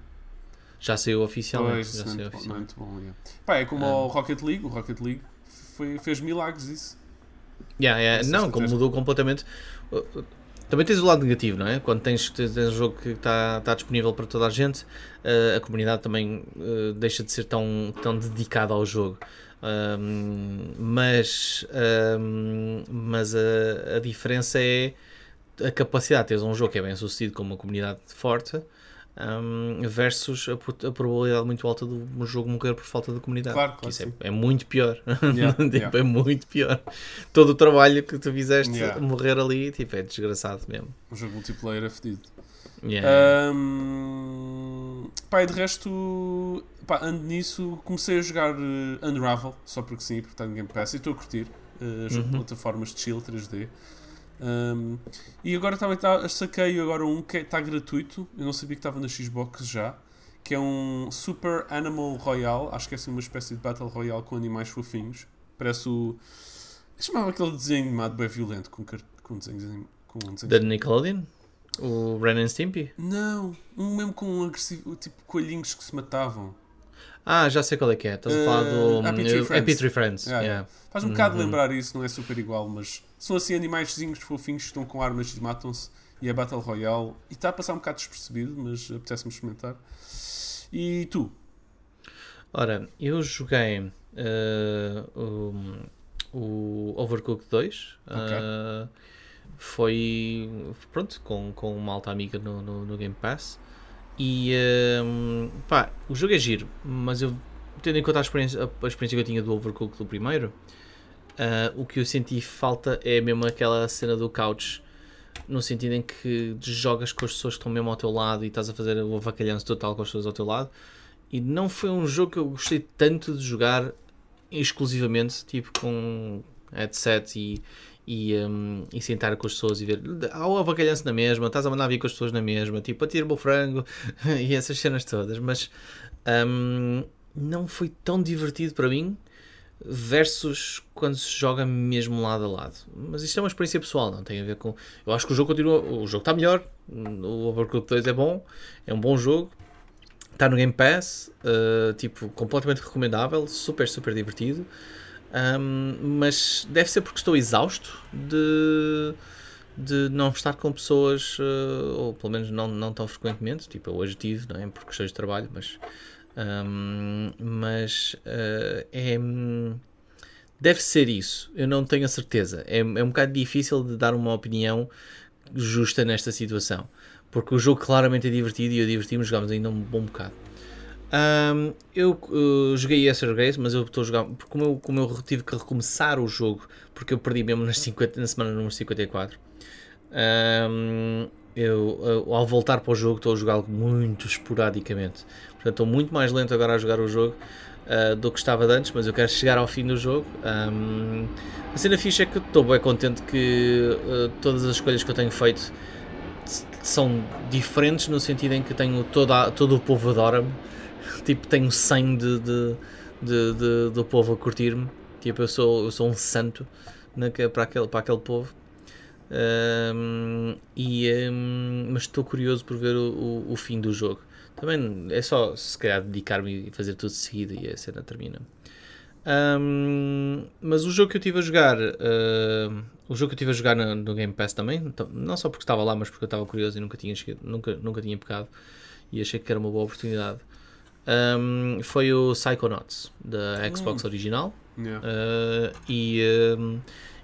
Já saiu oficialmente. Pois, já saiu é muito bom, oficialmente. muito bom. yeah. Pá, é como Ah. o Rocket League, o Rocket League foi, fez milagres isso. Yeah, yeah. Não, como mudou completamente. Uh, uh, Também tens o lado negativo, não é? Quando tens, tens, um jogo que está está disponível para toda a gente, uh, a comunidade também deixa de ser tão, tão dedicada ao jogo. Um, mas um, mas a, a diferença é a capacidade de teres um jogo que é bem sucedido com uma comunidade forte um, versus a, a probabilidade muito alta do jogo morrer por falta de comunidade. Claro, claro isso é, é muito pior. Yeah, Tipo, yeah. É muito pior. Todo o trabalho que tu fizeste Yeah. morrer ali tipo, é desgraçado mesmo. Um jogo multiplayer é fedido. Yeah. Um, pá, e de resto, pá, ando nisso. Comecei a jogar eh, Unravel, só porque sim, porque está no Game Pass e estou a curtir. eh, jogo de Uhum. plataformas de chill 3D. Um, e agora também tá, saquei agora um que está gratuito. Eu não sabia que estava na Xbox já. Que é um Super Animal Royale. Acho que é assim uma espécie de Battle Royale com animais fofinhos. Parece o. Chamava aquele desenho animado bem violento com, com desenhos. anim- Com desenhos Da Nickelodeon? O Ren and Stimpy? não, um mesmo com um agressivo, tipo coelhinhos que se matavam. Ah, já sei qual é que é. Estás a falar do Happy Tree Friends. Happy Tree Friends. Yeah, yeah. Faz um bocado Uhum. lembrar isso, não é super igual, mas são assim animaizinhos fofinhos que estão com armas e matam-se e é Battle Royale e está a passar um bocado despercebido, mas apetece-me experimentar. E tu? Ora, eu joguei uh, o, o Overcooked 2. Okay. Uh, foi pronto, com, com uma alta amiga no, no, no Game Pass. E uh, pá, o jogo é giro, mas eu tendo em conta a experiência, a experiência que eu tinha do Overcooked do primeiro, uh, o que eu senti falta é mesmo aquela cena do couch no sentido em que jogas com as pessoas que estão mesmo ao teu lado e estás a fazer o avacalhanço total com as pessoas ao teu lado. E não foi um jogo que eu gostei tanto de jogar exclusivamente, tipo com headset e, e, um, e sentar com as pessoas e ver. Há o avacalhanço na mesma, estás a mandar vir com as pessoas na mesma, tipo, atira-me o frango e essas cenas todas. Mas um, não foi tão divertido para mim versus quando se joga mesmo lado a lado. Mas isto é uma experiência pessoal, não tem a ver com. Eu acho que o jogo continua. O jogo está melhor. O Overcooked 2 é bom, é um bom jogo. Está no Game Pass, uh, tipo, completamente recomendável, super, super divertido. Um, mas deve ser porque estou exausto de, de não estar com pessoas, uh, ou pelo menos não, não tão frequentemente. Tipo, eu hoje tive, não é? Por questões de trabalho, mas um, mas uh, é. Deve ser isso, eu não tenho a certeza. É, é um bocado difícil de dar uma opinião justa nesta situação, porque o jogo claramente é divertido e eu diverti-me, jogámos ainda um bom bocado. Um, eu uh, joguei Grace, mas eu estou a jogar. Porque como eu, como eu tive que recomeçar o jogo, porque eu perdi mesmo nas 50, na semana número 54, um, eu, uh, ao voltar para o jogo, estou a jogá-lo muito esporadicamente. Portanto, estou muito mais lento agora a jogar o jogo uh, do que estava antes, mas eu quero chegar ao fim do jogo. Um, a cena ficha é que estou bem contente que uh, todas as escolhas que eu tenho feito são diferentes no sentido em que tenho toda, todo o povo adora-me. Tipo, tenho 100 de, de, de, de, do povo a curtir-me. Tipo, eu sou, eu sou um santo na, para, aquele, para aquele povo. Um, e, um, mas estou curioso por ver o, o, o, fim do jogo. Também é só se calhar dedicar-me e fazer tudo de seguida e a cena termina. Um, mas o jogo que eu tive a jogar, uh, o jogo que eu tive a jogar no, no, Game Pass também, então, não só porque estava lá, mas porque eu estava curioso e nunca tinha, nunca, nunca tinha pecado e achei que era uma boa oportunidade. Um, foi o Psychonauts da Xbox hum. original yeah. uh, e, um,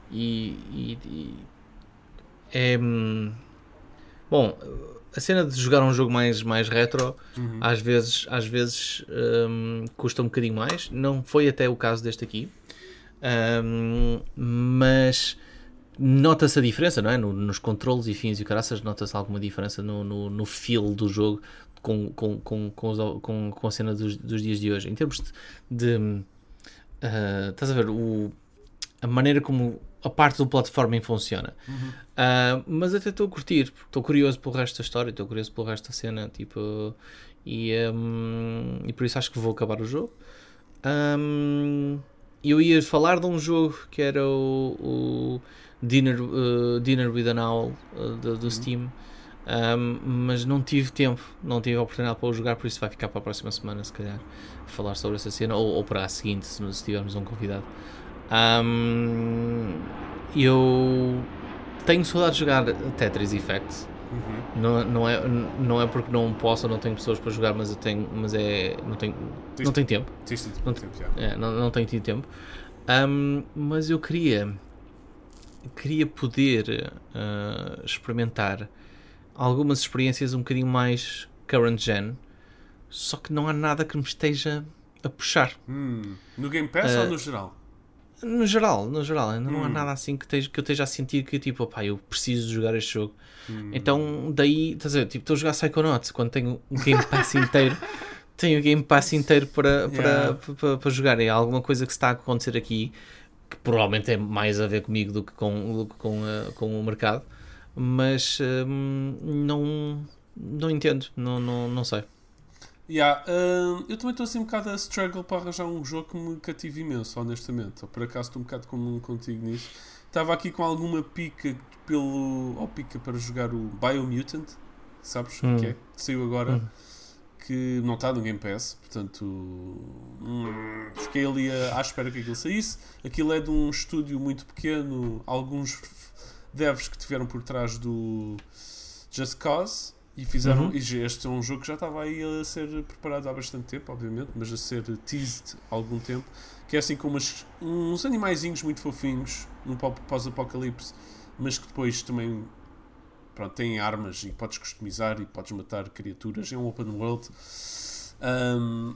e, e, e, é bom a cena de jogar um jogo mais, mais retro uhum. às vezes, às vezes um, custa um bocadinho mais. Não foi até o caso deste aqui, um, mas nota-se a diferença, não é? No, nos controles e fins e caraças, nota-se alguma diferença no, no, no feel do jogo com, com, com, com, os, com, com a cena dos, dos dias de hoje. Em termos de. de uh, estás a ver? O, a maneira como a parte do platforming funciona. Uhum. Uh, mas até estou a curtir, estou curioso pelo resto da história, estou curioso pelo resto da cena, tipo, e, um, e por isso acho que vou acabar o jogo. Um, eu ia falar de um jogo que era o, o Dinner, uh, Dinner with an Owl uh, do, do uhum. Steam. Um, mas não tive tempo, não tive a oportunidade para o jogar, por isso vai ficar para a próxima semana, se calhar, falar sobre essa cena, ou, ou para a seguinte, se, se tivermos um convidado. Um, eu tenho saudade de jogar Tetris Effect. Uhum. Não, não, é, não é porque não posso ou não tenho pessoas para jogar, mas eu tenho, mas é, não tenho, tiste, não tenho tempo. não, tempo é, não, não tenho tido tempo. Um, mas eu queria, queria poder uh, experimentar algumas experiências um bocadinho mais current gen, só que não há nada que me esteja a puxar. Hum. No Game Pass uh, ou no geral? No geral, no geral, ainda não hum. há nada assim que, esteja, que eu esteja a sentir que tipo, opá, eu preciso jogar este jogo. Hum. Então, daí, estás a ver, tipo, estou a jogar Psychonauts quando tenho um Game Pass inteiro. tenho o Game Pass inteiro para, para, yeah. para, para, para, jogar. É alguma coisa que está a acontecer aqui que provavelmente é mais a ver comigo do que com, do que com, uh, com o mercado, mas um, não, não entendo, não, não, não sei. Yeah, uh, eu também estou assim um bocado a struggle para arranjar um jogo que me cative imenso, honestamente. Ou por acaso estou um bocado comum contigo nisso. Estava aqui com alguma pica pelo. ou pica para jogar o Biomutant, sabes o hum. que é? Saiu agora. Hum. Que não está no Game Pass, portanto hum, fiquei ali à, à espera que aquilo saísse. Aquilo é de um estúdio muito pequeno, alguns devs que tiveram por trás do Just Cause e fizeram. Uhum. E este é um jogo que já estava aí a ser preparado há bastante tempo, obviamente, mas a ser teased há algum tempo. Que é assim com umas, uns animaizinhos muito fofinhos num pós-apocalipse, mas que depois também pronto, têm armas e podes customizar e podes matar criaturas. É um open world. Um,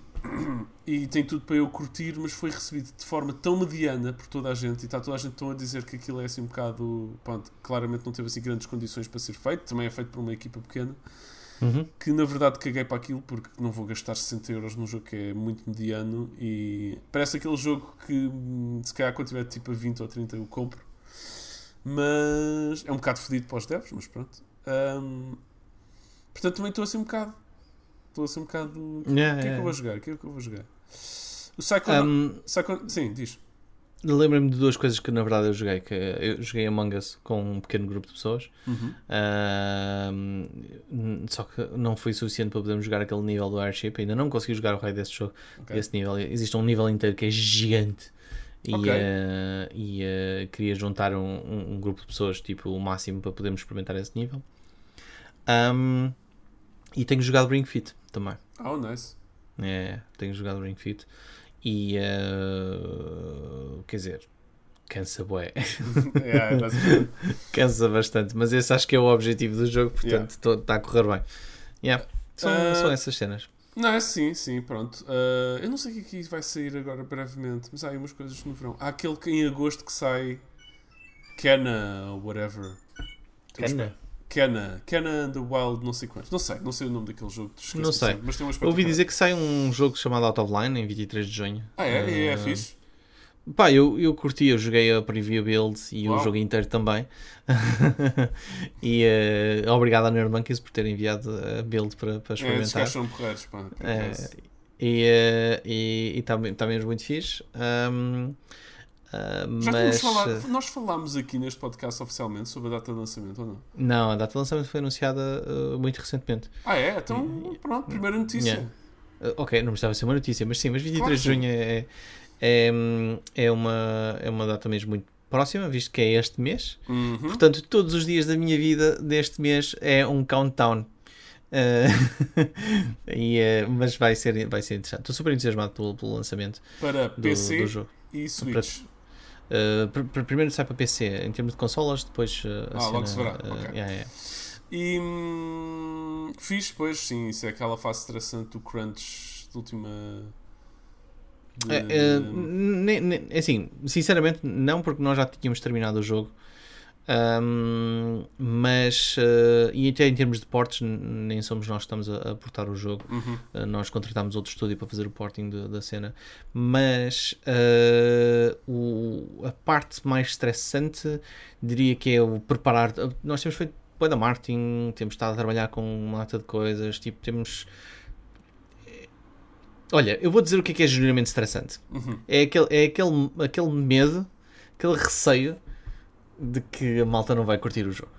e tem tudo para eu curtir, mas foi recebido de forma tão mediana por toda a gente e está toda a gente tão a dizer que aquilo é assim um bocado. Pronto, claramente não teve assim grandes condições para ser feito, também é feito por uma equipa pequena. Uhum. Que na verdade caguei para aquilo porque não vou gastar 60 euros num jogo que é muito mediano e parece aquele jogo que se calhar quando tiver tipo a 20 ou 30 eu compro, mas é um bocado fedido para os devs, mas pronto. Um, portanto, também estou assim um bocado Estou assim um bocado. O que, yeah, é que eu vou jogar? O que é que eu vou jogar? O Psychonaut. Um, Psycho... Sim, diz. Lembro-me de duas coisas que na verdade eu joguei. Que eu joguei Among Us com um pequeno grupo de pessoas. Uhum. só que não foi suficiente para podermos jogar aquele nível do Airship. Ainda não consegui jogar o raio desse jogo. Okay. Esse nível. Existe um nível inteiro que é gigante. E, okay. uh, e uh, queria juntar um, um, um, grupo de pessoas, tipo, o máximo para podermos experimentar esse nível. Um, e tenho jogado Ring Fit também. Oh, nice. É, tenho jogado Ring Fit. E, uh, quer dizer, cansa bué. yeah, cansa bastante, mas esse acho que é o objetivo do jogo, portanto está yeah. a correr bem. Yeah. São, uh, são essas cenas. Não, é sim, sim, pronto. Uh, eu não sei o que é que vai sair agora brevemente, mas há aí umas coisas no verão. Há aquele que em agosto que sai Kenna, whatever. Kenna? Kenna, Kenna and the Wild, não sei quantos. Não sei, não sei o nome daquele jogo. Não sei. Mas tem Ouvi dizer que sai um jogo chamado Out of Line em 23 de junho. Ah, é? Uh, é, é fixe? Pá, eu, eu curti, eu joguei a preview build e Uau. o jogo inteiro também. e uh, obrigado a Nerd Monkeys por ter enviado a build para, para experimentar. É, são porreiros, pá. É, e uh, e está tá mesmo muito fixe. Um, Uh, Já mas... falar, nós falámos aqui neste podcast oficialmente sobre a data de lançamento ou não? Não, a data de lançamento foi anunciada uh, muito recentemente. Ah, é? Então, pronto, primeira notícia. Yeah. Uh, ok, não precisava ser uma notícia, mas sim, mas 23 claro, de junho é, é, é, uma, é uma data mesmo muito próxima, visto que é este mês. Uhum. Portanto, todos os dias da minha vida deste mês é um countdown. Uh, e, uh, mas vai ser, vai ser interessante. Estou super entusiasmado pelo, pelo lançamento para do, PC do jogo. e Switch. Para, Uh, primeiro sai para PC em termos de consolas, depois uh, ah, cena, logo se verá. Uh, okay. yeah, yeah. E hum, fiz, pois sim, isso é aquela fase estressante do crunch de última. De... É, é, assim, sinceramente, não, porque nós já tínhamos terminado o jogo. Um, mas, uh, e até em termos de portes, nem somos nós que estamos a, a portar o jogo. Uhum. Uh, nós contratámos outro estúdio para fazer o porting de, da cena. Mas uh, o, a parte mais estressante diria que é o preparar. Nós temos feito bem da marketing, temos estado a trabalhar com uma mata de coisas, tipo, temos. Olha, eu vou dizer o que é que é genuinamente estressante. Uhum. É, aquele, é aquele, aquele medo, aquele receio de que a malta não vai curtir o jogo.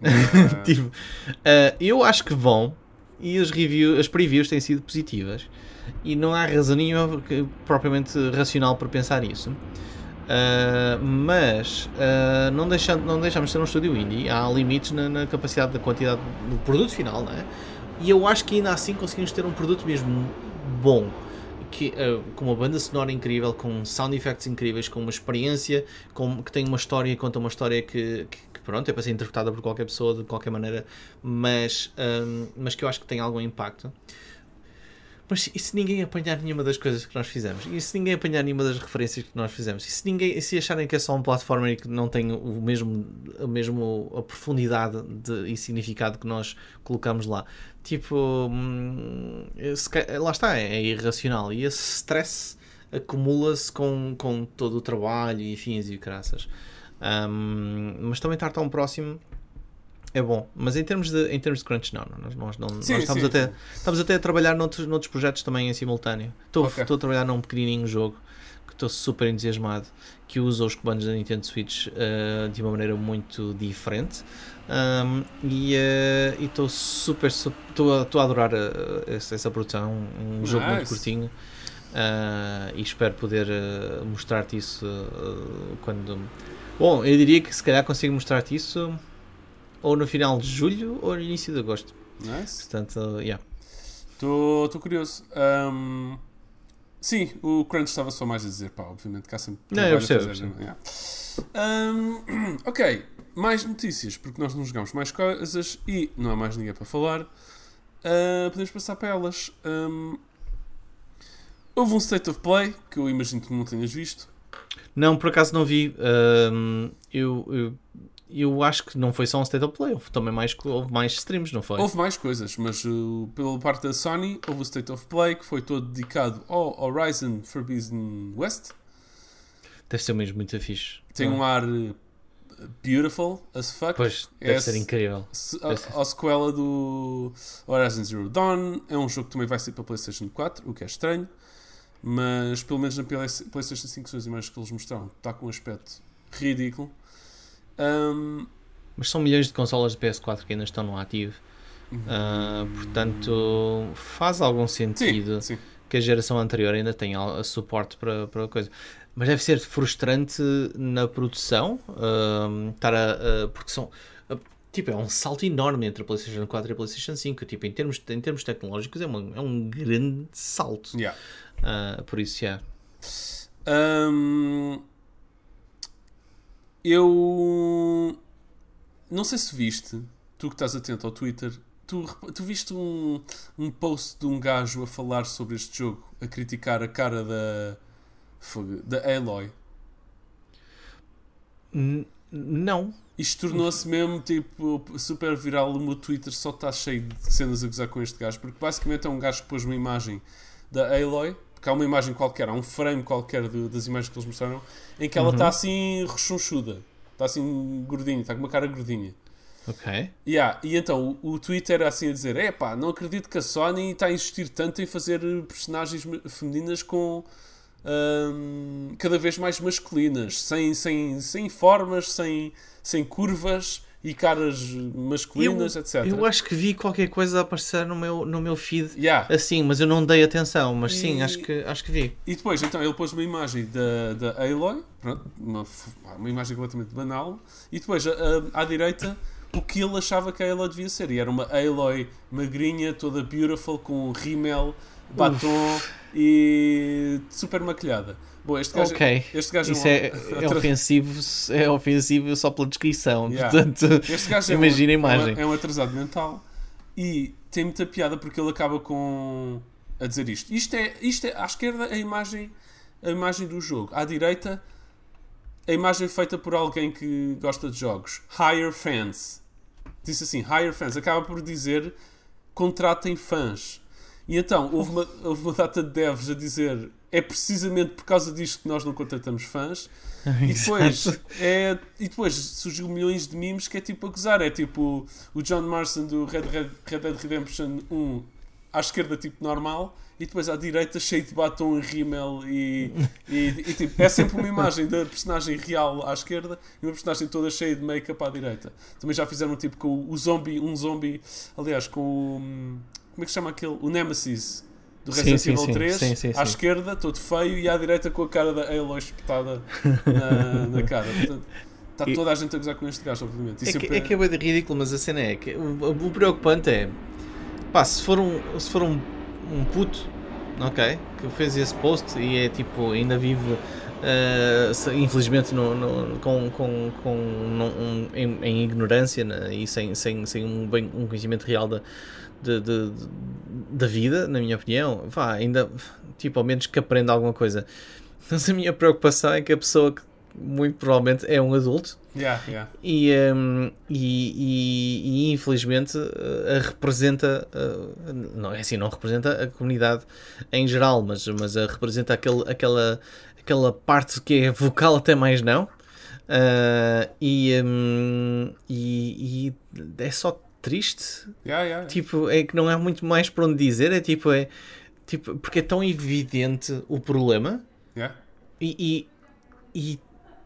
Uh. tipo, uh, eu acho que vão e as, review, as previews têm sido positivas e não há razão nenhuma propriamente racional para pensar isso. Uh, mas uh, não, não deixamos de ser um estúdio indie, há limites na, na, capacidade da quantidade do produto final, não é? E eu acho que ainda assim conseguimos ter um produto mesmo bom que, uh, com uma banda sonora incrível, com sound effects incríveis, com uma experiência, com, que tem uma história e conta uma história que, que, que, pronto, é para ser interpretada por qualquer pessoa de qualquer maneira, mas, um, mas que eu acho que tem algum impacto. Mas e se ninguém apanhar nenhuma das coisas que nós fizemos? E se ninguém apanhar nenhuma das referências que nós fizemos? E se, ninguém, e se acharem que é só um platformer e que não tem o mesmo, a, mesmo, a profundidade de, e significado que nós colocamos lá? Tipo, hum, lá está, é, é irracional. E esse stress acumula-se com, com todo o trabalho e fins e graças. Um, mas também estar tão próximo é bom. Mas em termos de, em termos de crunch, não. Nós, nós, não, sim, nós estamos, sim, até, estamos até a trabalhar noutros, noutros projetos também em simultâneo. Estou, okay. estou a trabalhar num pequenininho jogo que estou super entusiasmado que usa os comandos da Nintendo Switch uh, de uma maneira muito diferente. Um, e uh, estou super, estou a, a adorar uh, essa, essa, produção, um nice. jogo muito curtinho uh, e espero poder mostrar-te isso quando. Bom, eu diria que se calhar consigo mostrar-te isso ou no final de julho ou no início de agosto. Nice. Portanto, yeah. Estou curioso. Um, sim, o Crunch estava só mais a dizer, pá, obviamente cá sempre. Não, eu percebo, fazer, yeah. Um, ok, mais notícias, porque nós não jogamos mais coisas e não há mais ninguém para falar. Uh, podemos passar para elas. Um, houve um State of Play que eu imagino que não tenhas visto. Não, por acaso não vi. Eu, eu, eu acho que não foi só um State of Play, houve também mais, houve mais streams, não foi? Houve mais coisas, mas uh, pela parte da Sony houve o State of Play que foi todo dedicado ao Horizon Forbidden West. Deve ser mesmo muito fixe. Tem um ar uh, beautiful as fuck. Pois, É deve se- ser incrível. a, a sequela do Horizon Zero Dawn é um jogo que também vai ser para PlayStation 4, o que é estranho, mas pelo menos na Play- PlayStation 5 são as imagens que eles mostraram, está com um aspecto ridículo. Um, Mas são milhões de consolas de PS4 que ainda estão no ativo. Ah, portanto, faz algum sentido sim, sim. que a geração anterior ainda tenha suporte para, para a coisa. Mas deve ser frustrante na produção ahm, estar a, a- porque são a- tipo, é um salto enorme entre a PlayStation 4 e a PlayStation 5. Tipo, em termos, em termos tecnológicos é, uma- é um grande salto. Yeah. Ah, por isso, yeah. Hum, eu não sei se viste, tu que estás atento ao Twitter, tu, tu viste um, um post de um gajo a falar sobre este jogo, a criticar a cara da, da Aloy. N- não. Isto tornou-se mesmo tipo super viral. O meu Twitter só está cheio de cenas a gozar com este gajo, porque basicamente é um gajo que pôs uma imagem da Aloy, porque há uma imagem qualquer, há um frame qualquer de- das imagens que eles mostraram, em que ela está assim rechonchuda, está assim gordinha, está com uma cara gordinha. Ok. Yeah, e então o, o Twitter era assim a dizer: é pá, não acredito que a Sony está a insistir tanto em fazer personagens femininas com cada vez mais masculinas, sem, sem, sem formas, sem, sem curvas e caras masculinas, etc. Eu acho que vi qualquer coisa a aparecer no meu, no meu feed Yeah. assim, mas eu não dei atenção. Mas sim, E- acho que, acho que vi. E depois, então, ele pôs uma imagem da, da Aloy, pronto, uma, uma imagem completamente banal, e depois, a- a- à direita, o que ele achava que a Aloy devia ser. E era uma Aloy magrinha, toda beautiful, com rímel, batom e super maquilhada. Bom, este gajo, Ok. este gajo Isso um- é, é ofensivo, é ofensivo só pela descrição. Yeah. Portanto, gajo é um- imagina a é imagem. É um atrasado mental e tem muita piada porque ele acaba com a dizer isto. Isto é, isto é à esquerda a imagem, a imagem do jogo. À direita a imagem feita por alguém que gosta de jogos. Hire fans. Disse assim, hire fans. Acaba por dizer contratem fãs. E então houve uma, houve uma data de devs a dizer é precisamente por causa disto que nós não contratamos fãs. E depois, é, e depois surgiu milhões de memes que é tipo a gozar. É tipo o John Marston do Red, Red, Red Dead Redemption 1 à esquerda, tipo normal, e depois à direita, cheio de batom e rímel. E, e, e, tipo, é sempre uma imagem da personagem real à esquerda e uma personagem toda cheia de make-up à direita. Também já fizeram tipo com o zombie, um zombie, aliás, com o. Como é que se chama aquele? O Nemesis do Resident sim, Evil sim, 3 sim, à esquerda, todo feio, e à direita com a cara da Aloy espetada na, na cara. Portanto, está toda a gente a gozar com este gajo, obviamente. E É que, sempre- é que é bem ridículo, mas a cena é que o, o preocupante é pá, se for um, se for um, um puto, ok, que fez esse post e é tipo, ainda vive se- infelizmente no, no- com, com, com não- um- em, em ignorância né, e sem, sem, sem um, bem, um conhecimento real da, de, de- de- da vida, na minha opinião, vá, ainda tipo, ao menos que aprenda alguma coisa. Mas a minha preocupação é que a pessoa que muito provavelmente é um adulto Yeah, yeah. e, hum, e, e- e, infelizmente uh, a representa uh, não é assim não representa a comunidade em geral mas mas a representa aquele, aquela aquela parte que é vocal até mais não Uh, e, hum, e, é só triste Yeah, yeah. tipo é que não há muito mais para onde dizer é tipo é tipo porque é tão evidente o problema Yeah. e, e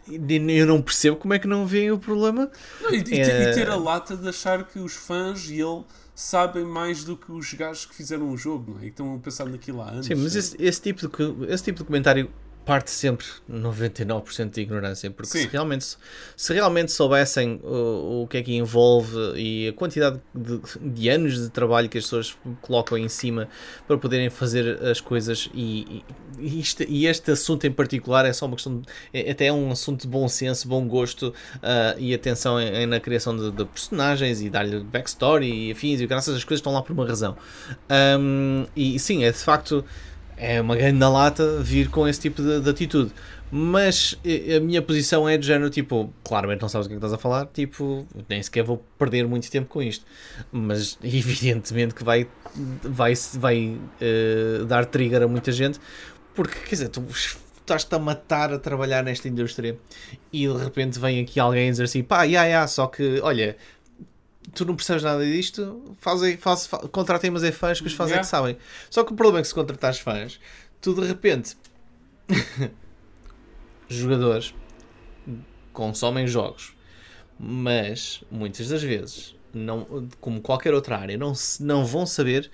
eu não percebo como é que não veem o problema Não, e, É- e ter a lata de achar que os fãs e ele sabem mais do que os gajos que fizeram o jogo, não é? E que estão a pensar naquilo há anos. Sim, mas esse, esse tipo de, esse tipo de comentário parte sempre 99% de ignorância, porque se realmente, se realmente soubessem o, o que é que envolve e a quantidade de, de, anos de trabalho que as pessoas colocam em cima para poderem fazer as coisas e, e, isto, e este assunto em particular é só uma questão, de, é, até é um assunto de bom senso, bom gosto uh, e atenção em, em, na criação de, de personagens e dar-lhe backstory e afins e graças às coisas estão lá por uma razão. Um, e sim, é de facto é uma grande lata vir com esse tipo de, de, atitude. Mas a minha posição é de género tipo, claramente não sabes o que é que estás a falar, tipo, nem sequer vou perder muito tempo com isto. Mas evidentemente que vai, vai, vai uh, dar trigger a muita gente, porque quer dizer, tu estás-te a matar a trabalhar nesta indústria e de repente vem aqui alguém dizer assim, pá, ya, ya, só que, olha, tu não percebes nada disto, fazem, faz, faz, contratem mas é fãs que os fãs yeah. é que sabem. Só que o problema é que se contratares fãs, tu de repente jogadores consomem jogos, mas muitas das vezes, não, como qualquer outra área, não, não vão saber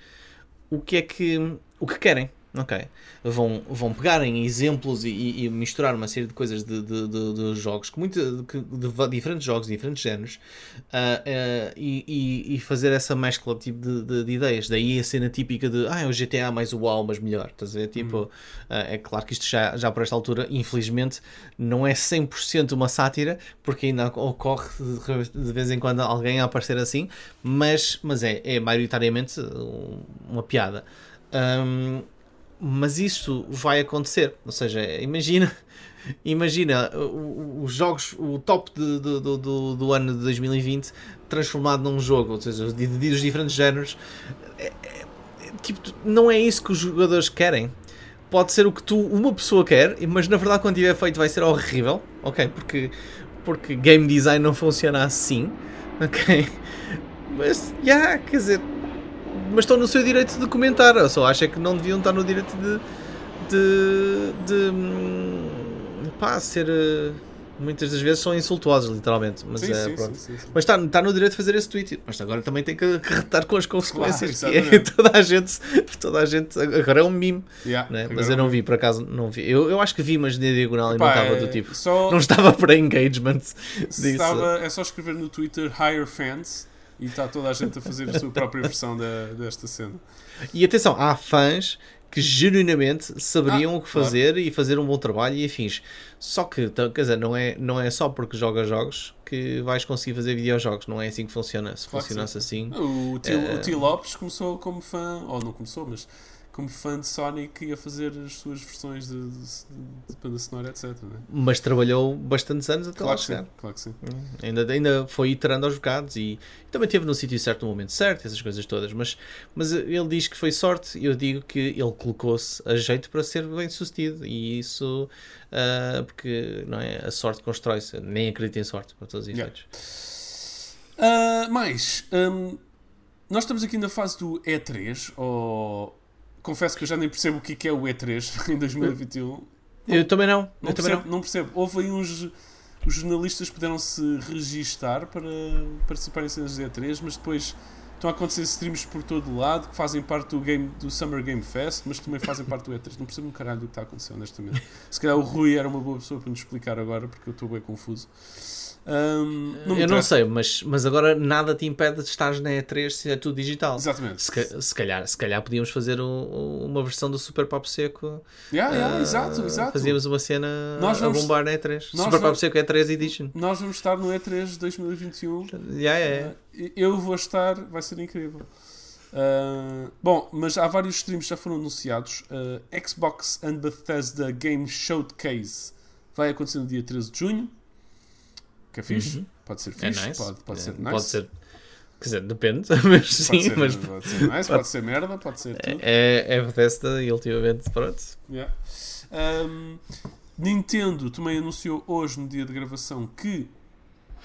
o que é que o que querem. Ok. Vão, vão pegar em exemplos e, e, misturar uma série de coisas de, de, de, de jogos, com muito, de, de, diferentes jogos, diferentes géneros, uh, uh, e, e, fazer essa mescla tipo de, ideias. Daí a cena típica de ah, é o GTA mais o WoW, mas melhor. Estás a ver? Tipo, uhum. uh, é claro que isto já, já por esta altura, infelizmente, não é 100% uma sátira, porque ainda ocorre de, vez em quando alguém a aparecer assim, mas, mas é, é maioritariamente uma piada. Um, mas isso vai acontecer. Ou seja, imagina, imagina os jogos, o top de, do, do ano de 2020 transformado num jogo, ou seja, de diferentes géneros. É, é, tipo, não é isso que os jogadores querem. Pode ser o que tu, uma pessoa quer, mas na verdade quando tiver feito vai ser horrível, ok? Porque, porque game design não funciona assim, ok? Mas, já, yeah, quer dizer, mas estão no seu direito de comentar. Eu só acho é que não deviam estar no direito de. de. de. Hum, pá, ser. Eh, muitas das vezes são insultuosos, literalmente. Mas, sim, é, sim, pronto. Sim, mas está, está no direito de fazer esse tweet. Mas agora também tem que acarretar com as consequências. Claro, que é, toda a gente. Toda a gente. Agora é um meme. Yeah, né? Mas eu não vi, por acaso, não vi. Eu, eu acho que vi, mas na diagonal Epá, e não estava do é, tipo. Só... Não estava para engagement. Estava, é só escrever no Twitter higher fans e está toda a gente a fazer a sua própria versão da, desta cena. E atenção, há fãs que genuinamente saberiam ah, o que fazer claro. e fazer um bom trabalho e afins. Só que, então, quer dizer, não é, não é só porque jogas jogos que vais conseguir fazer videojogos, não é assim que funciona. Se claro funcionasse assim. O T, é... o T Lopes começou como fã, ou não começou, mas como fã de Sonic ia fazer as suas versões de, de, de banda sonora, etc. Né? Mas trabalhou bastantes anos até claro lá chegar. Sim, claro que sim. Hum, ainda, ainda foi iterando aos bocados e, e também teve no sítio certo no momento certo, essas coisas todas. Mas, mas ele diz que foi sorte, eu digo que ele colocou-se a jeito para ser bem sucedido e isso uh, porque não é, a sorte constrói-se, nem acredito em sorte para todos os efeitos. Yeah. Uh, mais, um, nós estamos aqui na fase do E3, ou confesso que eu já nem percebo o que é, é o E3 em 2021. Eu também não. Não, eu percebo, também não. não percebo. Houve aí uns. Os jornalistas puderam se registar para participarem em cenas de E3, mas depois estão a acontecer streams por todo o lado que fazem parte do, game, do Summer Game Fest, mas também fazem parte do E3. Não percebo um caralho do que está acontecendo, honestamente. Se calhar o Rui era uma boa pessoa para nos explicar agora, porque eu estou bem confuso. Um, não eu não sei, mas, mas agora nada te impede de estar na E3 se é tudo digital. Exatamente. Se, se, calhar, se calhar podíamos fazer um, uma versão do Super Pop Seco. Yeah, yeah, uh, exato, exato. Fazíamos uma cena nós vamos, a bombar na E3. Super vamos, Pop Seco E3 Edition. Nós vamos estar no E3 2021. Yeah, yeah. Uh, eu vou estar, vai ser incrível. Uh, bom, mas há vários streams que já foram anunciados. Xbox and Bethesda Game Showcase vai acontecer no dia 13 de junho que é fixe. Uhum. Pode ser é fixe, é nice. pode, pode é, ser nice. Pode ser. Quer dizer, depende, mas sim. Pode ser, mas... pode ser nice, pode, pode ser merda, pode ser tudo. É, é Bethesda e ultimamente, pronto. Yeah. Um, Nintendo também anunciou hoje, no dia de gravação, que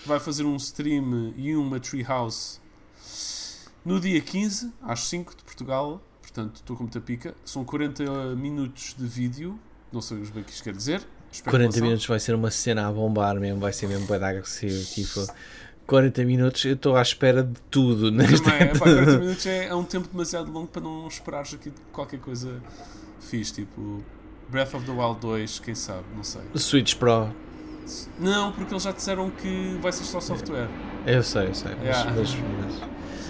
vai fazer um stream e uma Treehouse no dia 15, às 5 de Portugal. Portanto, estou com muita pica. São 40 minutos de vídeo. Não sei bem o que isto quer dizer. 40 minutos vai ser uma cena a bombar mesmo, vai ser mesmo bem agressivo. Tipo, 40 minutos eu estou à espera de tudo. Neste Também, é, pá, 40 minutos é, é, um tempo demasiado longo para não esperares aqui qualquer coisa fixe. Tipo, Breath of the Wild 2, quem sabe, não sei. Switch Pro. Não, porque eles já disseram que vai ser só software. Eu sei, eu sei. Mas, Yeah. mas, mas,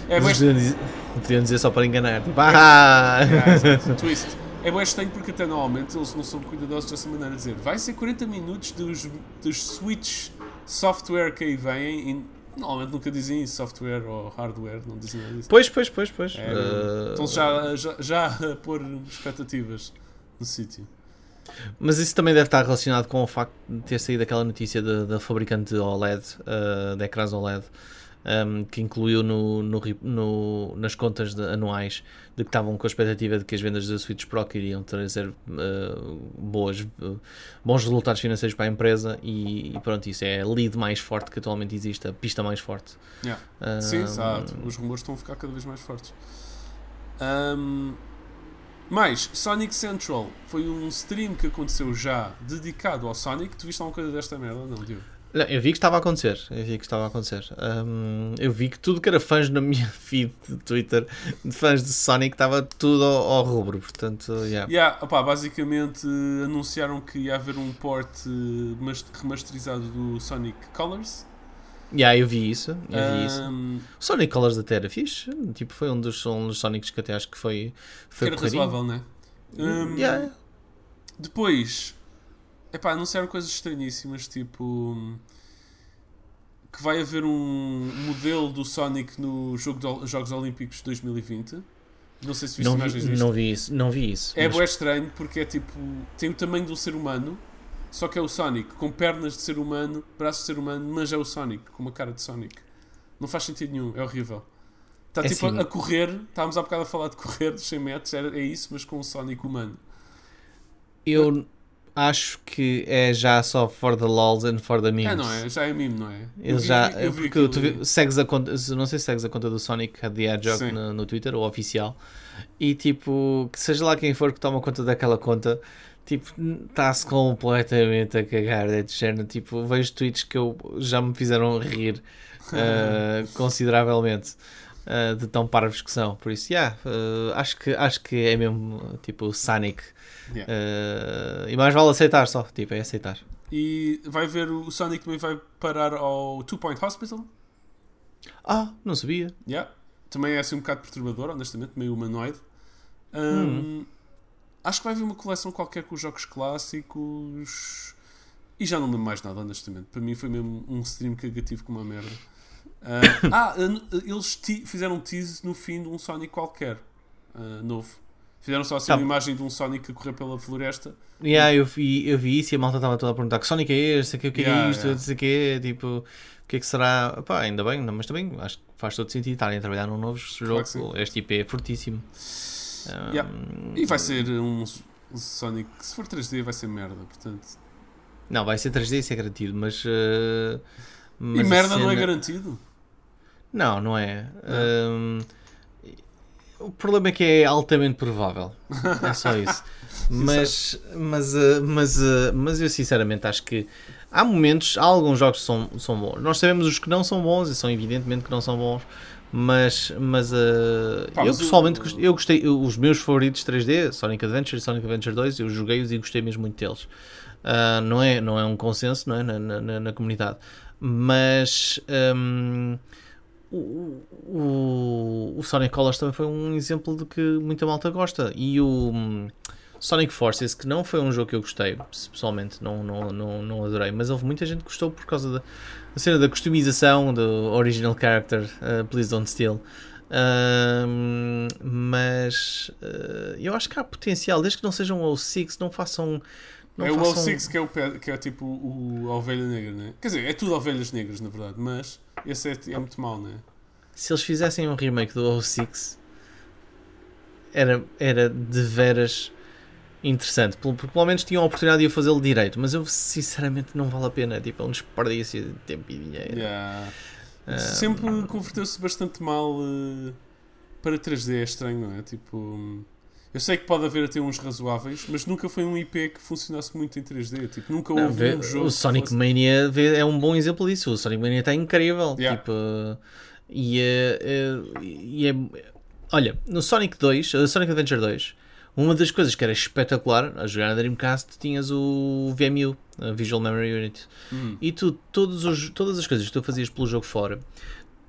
É mas podiam, dizer, podiam dizer só para enganar. Tipo, ah! Yeah. Twist. É bem estranho porque até normalmente eles não são cuidadosos dessa maneira de dizer vai ser 40 minutos dos, dos Switch software que aí vêm e normalmente nunca dizem software ou hardware, não dizem nada disso. Pois, pois, pois, pois. É, Uh, Então já, já, já a pôr expectativas no sítio. Mas isso também deve estar relacionado com o facto de ter saído aquela notícia da- da fabricante de OLED, uh, de ecrãs OLED, um, que incluiu no, no no- nas contas de- anuais de que estavam com a expectativa de que as vendas da Switch Pro iriam trazer uh, boas, uh, bons resultados financeiros para a empresa e, e pronto, isso é a lead mais forte que atualmente existe, a pista mais forte. Yeah. Um, Sim, exato. Os rumores estão a ficar cada vez mais fortes. Ahm, mais, Sonic Central foi um stream que aconteceu já dedicado ao Sonic. Tu viste alguma coisa desta merda? Não, Diogo? Não, eu vi que estava a acontecer. Eu vi que estava a acontecer. Um, eu vi que tudo que era fãs na minha feed de Twitter, de fãs de Sonic, estava tudo ao, ao rubro. Portanto, yeah. Yeah, opá, basicamente eh, anunciaram que ia haver um port eh, mas- remasterizado do Sonic Colors. Yeah, eu vi isso. Eu vi isso. Ahm, O Sonic Colors da Terra fixe. Tipo, foi um dos, um dos Sonics que até acho que foi, que foi era porreirinho. razoável, né? Ahm, Yeah. Depois, epá, anunciaram coisas estranhíssimas, tipo que vai haver um modelo do Sonic no jogo de, Jogos Olímpicos de 2020. Não sei se viste Não, imagens vi, disto. não vi isso. Não vi isso. É mas- estranho porque é tipo, tem o tamanho de um ser humano, só que é o Sonic, com pernas de ser humano, braços de ser humano, mas é o Sonic, com uma cara de Sonic. Não faz sentido nenhum, é horrível. Está É tipo assim. a, a correr, estávamos há bocado a falar de correr dos 100 metros, era- é isso, mas com o Sonic humano. Eu acho que é já só for the lols and for the memes. É, não é? Já é mime, não é? Ele já, eu vi porque tu vi- segues a conta, não sei se segues a conta do Sonic the Hedgehog no, no Twitter, ou oficial, e tipo, que seja lá quem for que toma conta daquela conta, tipo, está-se completamente a cagar, é de género, tipo, vejo tweets que eu, já me fizeram rir eh, consideravelmente. Eh, de tão parvos que são, por isso, yeah, eh, acho, que, acho que é mesmo tipo Sonic, Yeah. eh, e mais vale aceitar só, tipo, é aceitar. E vai ver, o Sonic também vai parar ao Two Point Hospital. Ah, não sabia. Yeah. Também é assim um bocado perturbador, honestamente, meio humanoide. Um, Hum. Acho que vai haver uma coleção qualquer com os jogos clássicos. E já não lembro mais nada, honestamente. Para mim foi mesmo um stream cagativo com uma merda. Ah, ah, eles fizeram um tease no fim de um Sonic qualquer. ah, novo. Fizeram só assim Tá. uma imagem de um Sonic a correr pela floresta. Yeah, eu, vi, eu vi isso e a malta estava toda a perguntar que Sonic é este, o que é que Yeah, é isto, yeah. o que é, tipo, o que é que será? Pá, ainda bem, não, mas também acho que faz todo sentido estarem a trabalhar num novo Claro jogo, este IP é fortíssimo. Yeah. Um, E vai ser um, um Sonic. Se for 3D, vai ser merda. Portanto. Não, vai ser 3D, isso é garantido, mas. uh, mas e merda não é cena- garantido. Não, não é. Um, o problema é que é altamente provável. É só isso. mas, mas, uh, mas, uh, mas eu sinceramente acho que há momentos, há alguns jogos que são, são bons. Nós sabemos os que não são bons e são evidentemente que não são bons. Mas, mas, uh, Pá, eu o- pessoalmente gost- eu gostei, eu- os meus favoritos 3D, Sonic Adventure e Sonic Adventure 2, eu joguei-os e gostei mesmo muito deles. Uh, não, é, não é um consenso não é, na, na- na- na comunidade, mas um, o, o, Sonic Colors também foi um exemplo de que muita malta gosta. E o hum, Sonic Forces, que não foi um jogo que eu gostei, pessoalmente, não, não, não, não adorei, mas houve muita gente que gostou por causa da, da cena da customização do original character, uh, Please Don't Steal. Um, mas uh, eu acho que há potencial, desde que não sejam o 6, não façam. Não é o façam... O6 que é, o, que é tipo o, a ovelha negra, né? Quer dizer, é tudo ovelhas negras, na verdade, mas esse é, é muito mau, né? Se eles fizessem um remake do 06 era, era de veras interessante, pelo- porque pelo menos tinham a oportunidade de eu fazê-lo direito, mas eu sinceramente não vale a pena, tipo, é um desperdício de tempo e dinheiro. Yeah. Ah, Sempre converteu-se bastante mal eh, para 3D, é estranho, não é? Tipo, eu sei que pode haver até uns razoáveis, mas nunca foi um IP que funcionasse muito em 3D. Tipo, nunca Não, houve vê- um jogo. o Sonic fosse- Mania é um bom exemplo disso. O Sonic Mania está incrível. Yeah. Tipo, e, é- é- é- olha, no Sonic 2, uh, Sonic Adventure 2, uma das coisas que era espetacular a jogar na Dreamcast tinhas o VMU, a Visual Memory Unit. Hum. E tu, todos os, todas as coisas que tu fazias pelo jogo fora,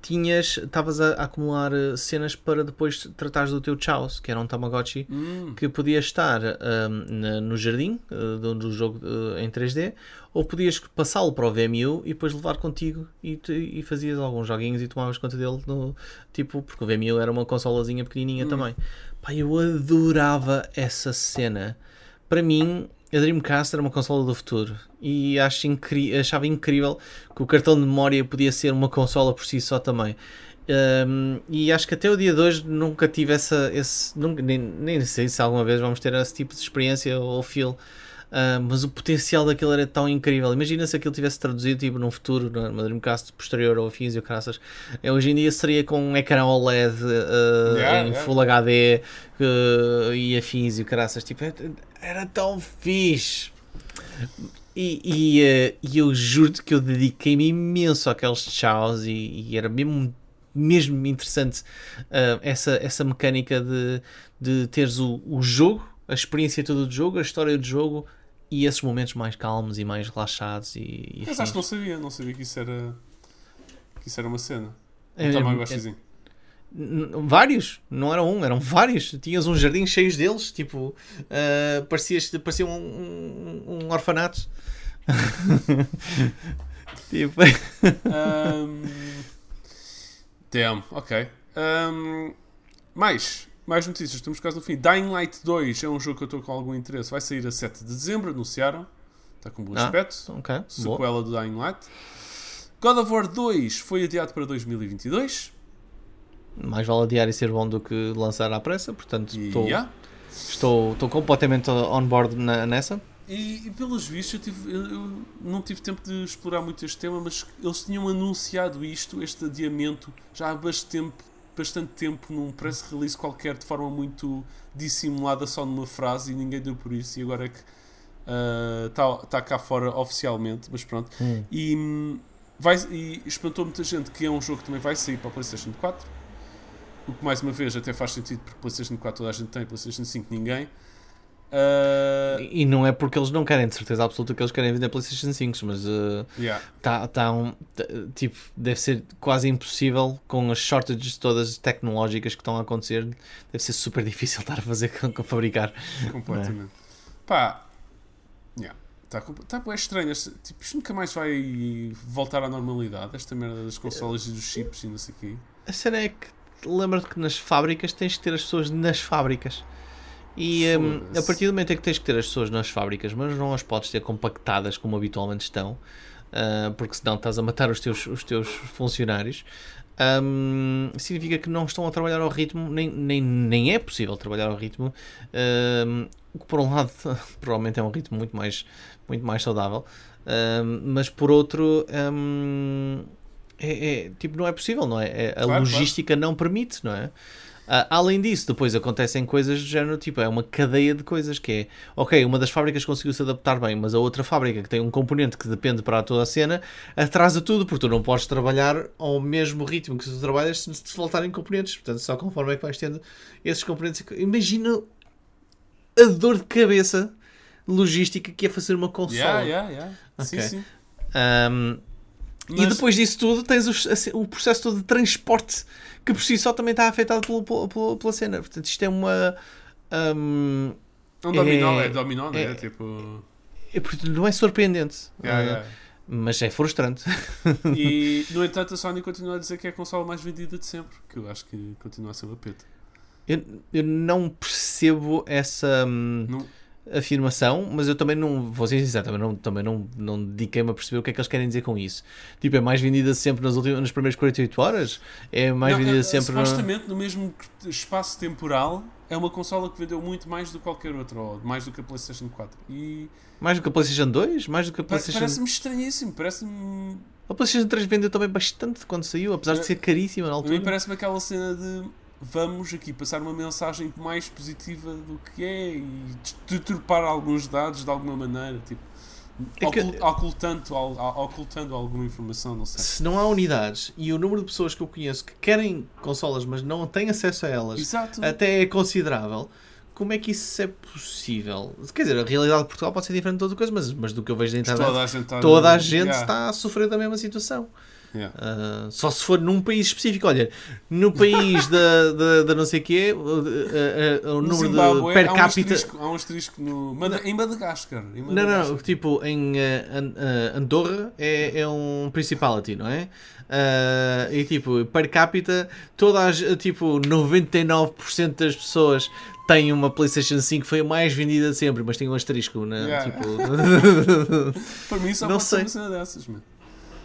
tinhas, estavas a, a acumular eh, cenas para depois tratares do teu Chaos, que era um Tamagotchi, Hum. que podia estar ahm, na- no jardim eh, do, do jogo eh, em 3D, ou podias passá-lo para o VMU e depois levar contigo e, te- e fazias alguns joguinhos e tomavas conta dele, no, tipo, porque o VMU era uma consolazinha pequenininha também. Pá, eu adorava essa cena. Para mim, a Dreamcast era uma consola do futuro e acho incri achava incrível que o cartão de memória podia ser uma consola por si só também. Um, e acho que até o dia de hoje nunca tive essa. Esse, nunca, nem, nem sei se alguma vez vamos ter esse tipo de experiência ou feel. Uh, mas o potencial daquilo era tão incrível. Imagina se aquilo tivesse traduzido tipo, num futuro, numa Dreamcast posterior ou afins e o caraças. Eu, Hoje em dia seria com um ecrã OLED uh, Yeah, em yeah. Full HD uh, e afins e o caraças. Tipo, era- era tão fixe. E, e, eh, e eu juro-te que eu dediquei-me imenso àqueles chows e, e era mesmo, mesmo interessante essa, essa mecânica de, de teres o, o jogo, a experiência toda do jogo, a história do jogo e esses momentos mais calmos e mais relaxados. E, e Mas acho que não sabia, não sabia que isso era. que isso era uma cena. Um É, Tamagotchizinho. N- Vários, não eram um, eram vários. Tinhas um jardim cheio deles, tipo, ah, parecias, parecia um, um, um orfanato. tipo, Ahm, damn, ok. Ahm, mais, mais notícias, estamos quase no fim. Dying Light 2 é um jogo que eu estou com algum interesse. Vai sair a 7 de dezembro, anunciaram. Está com bom Ah, aspecto. ok, boa. Sequela do Dying Light. God of War 2 foi adiado para 2022. mais vale adiar e ser bom do que lançar à pressa, portanto estou, yeah. estou, estou completamente on board na- nessa. E, e pelos vistos, eu, tive- eu não tive tempo de explorar muito este tema, mas eles tinham anunciado isto, este adiamento, já há bastante tempo, bastante tempo num press release qualquer, de forma muito dissimulada, só numa frase, e ninguém deu por isso. E agora é que está tá cá fora oficialmente, mas pronto. Hum. E, vai, e espantou muita gente que é um jogo que também vai sair para a PlayStation 4. O que mais uma vez até faz sentido porque PlayStation 4 toda a gente tem, PlayStation 5 ninguém. Ah, E não é porque eles não querem, de certeza absoluta, que eles querem vender PlayStation 5, mas uh, yeah. tá, tá um, tá, tipo, deve ser quase impossível com as shortages todas tecnológicas que estão a acontecer. Deve ser super difícil estar a fazer com, com fabricar. Completamente. Pá, yeah. Está tá, bué estranho. Este- Tipo, isto nunca mais vai voltar à normalidade. Esta merda das consolas e dos chips e não sei o quê. A cena é que lembra-te que nas fábricas tens que ter as pessoas nas fábricas. E Foda-se. a partir do momento em que tens que ter as pessoas nas fábricas, mas não as podes ter compactadas como habitualmente estão, ah, porque senão estás a matar os teus, os teus funcionários, hum, significa que não estão a trabalhar ao ritmo, nem, nem, nem é possível trabalhar ao ritmo, hum, o que por um lado provavelmente é um ritmo muito mais, muito mais saudável, hum, mas por outro. hum, é, é- tipo, não é possível, não é? É- a Claro, logística não permite, não é? Ah, além disso, depois acontecem coisas do género, tipo, é uma cadeia de coisas que é, ok, uma das fábricas conseguiu se adaptar bem, mas a outra fábrica que tem um componente que depende para toda a cena, atrasa tudo, porque tu não podes trabalhar ao mesmo ritmo que tu trabalhas se te faltarem componentes, portanto, só conforme é que vais tendo esses componentes. Imagina a dor de cabeça logística que é fazer uma consola. Yeah, yeah, yeah. Sim, Ok. sim. Um, E Mas- depois disso tudo tens ce- o, processo todo de transporte que por si só também está afetado pelo- pelo- pela cena. Portanto, isto é uma. um, É um dominó, É- é, dominó, né? é- Tipo. é, portanto, não é surpreendente, Yeah, uh, yeah. mas é frustrante. E, no entanto, a Sony continua a dizer que é a consola mais vendida de sempre. Que eu acho que continua a ser uma peta. Eu, eu não percebo essa hum, Não, afirmação, mas eu também não, vou ser sincero, também não, também não, não dediquei-me a perceber o que é que eles querem dizer com isso. Tipo, é mais vendida sempre nas, últimas, nas primeiras 48 horas? É mais Não, vendida é- sempre. no- Supostamente, no mesmo espaço temporal, é uma consola que vendeu muito mais do que qualquer outra, ou mais do que a PlayStation 4. E Mais do que a PlayStation 2? Mais do que a PlayStation. parece-me estranhíssimo. Parece-me. A PlayStation 3 vendeu também bastante quando saiu, apesar de É- ser caríssima na A mim altura. parece-me aquela cena de vamos aqui passar uma mensagem mais positiva do que é e deturpar alguns dados de alguma maneira, tipo, É que- ocul- ocultando, ocultando alguma informação, não sei. Se não há unidades e o número de pessoas que eu conheço que querem consolas, mas não têm acesso a elas, Exato. até é considerável. como é que isso é possível? Quer dizer, a realidade de Portugal pode ser diferente de outra coisa, mas, mas do que eu vejo na internet, Toda a gente está, toda a gente está a sofrer da mesma situação. Yeah. Uh, só se for num país específico. Olha, no país da, da, da não sei o quê, uh, uh, o No número de per há um capita. asterisco, há um asterisco no, em Madagascar. Em Não, Madagascar. não, tipo, em An- uh, Andorra é, é um Principality, não é? Uh, e tipo, per capita, toda as, tipo, 99% das pessoas têm uma PlayStation 5, foi a mais vendida de sempre, mas tem um asterisco, né? Yeah. Tipo, Para mim só Não pode ser sei. uma cena dessas, mano.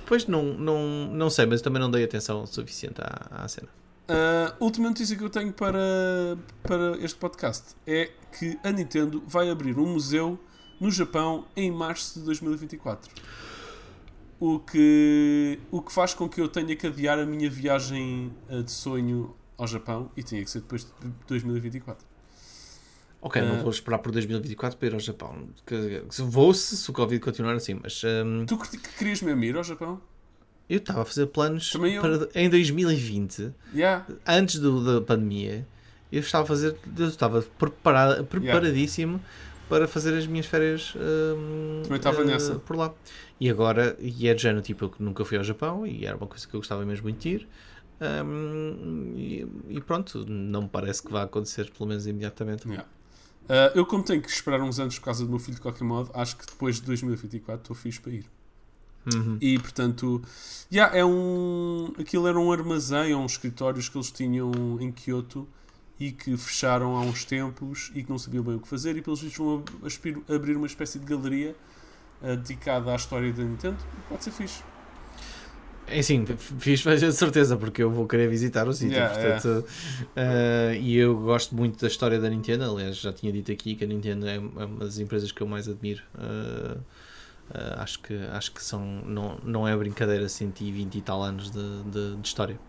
Pois não, não, não sei, mas também não dei atenção suficiente à, à cena. A última notícia que eu tenho para, para este podcast é que a Nintendo vai abrir um museu no Japão em março de 2024. O que, o que faz com que eu tenha que adiar a minha viagem eh, de sonho ao Japão e tinha que ser depois de 2024. Ok, Uh, não vou esperar por 2024 para ir ao Japão. Que- que Vou se, o Covid continuar assim, mas um, Tu que, que querias mesmo ir ao Japão? eu estava a fazer planos para, em 2020, Yeah. antes do, da pandemia. Eu estava a fazer, eu estava preparado, preparadíssimo para fazer as minhas férias um, Também estava uh, nessa. por lá. E agora, e é de género, tipo, eu nunca fui ao Japão e era uma coisa que eu gostava mesmo muito de ir. Um, e, e pronto, não me parece que vá acontecer, pelo menos imediatamente. Yeah. Uh, eu, como tenho que esperar uns anos por causa do meu filho, de qualquer modo, acho que depois de 2024 estou fixe para ir. Uhum. E portanto, yeah, é um, aquilo era um armazém, ou uns escritórios que eles tinham em Kyoto e que fecharam há uns tempos e que não sabiam bem o que fazer. E pelos vistos vão ab- abrir uma espécie de galeria uh, dedicada à história da Nintendo. Pode ser fixe. É sim, fiz de certeza, porque eu vou querer visitar o sítio. Yeah, portanto, eh, e eu gosto muito da história da Nintendo. Aliás, já tinha dito aqui que a Nintendo é uma das empresas que eu mais admiro. Eh, eh, acho que, acho que são, não, não é brincadeira 120 e tal anos de, de, de história.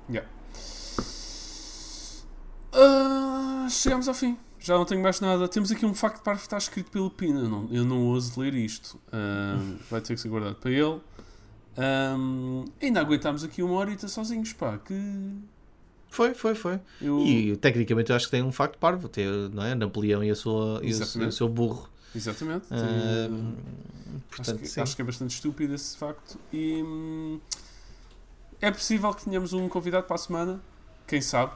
Ah, chegamos ao fim. Já não tenho mais nada. Temos aqui um facto para está escrito pelo Pina. Eu não, eu não ouso ler isto. Ah, vai ter que ser guardado para ele. Ah, ainda aguentámos aqui uma horita sozinhos, pá. Que Foi, foi, foi. eu. E tecnicamente eu acho que tem um facto parvo, ter, não é? Napoleão e, a sua, e, o, seu burro. Exatamente. Eh, Acho portanto, que, acho que é bastante estúpido esse facto. E hum, é possível que tenhamos um convidado para a semana. Quem sabe?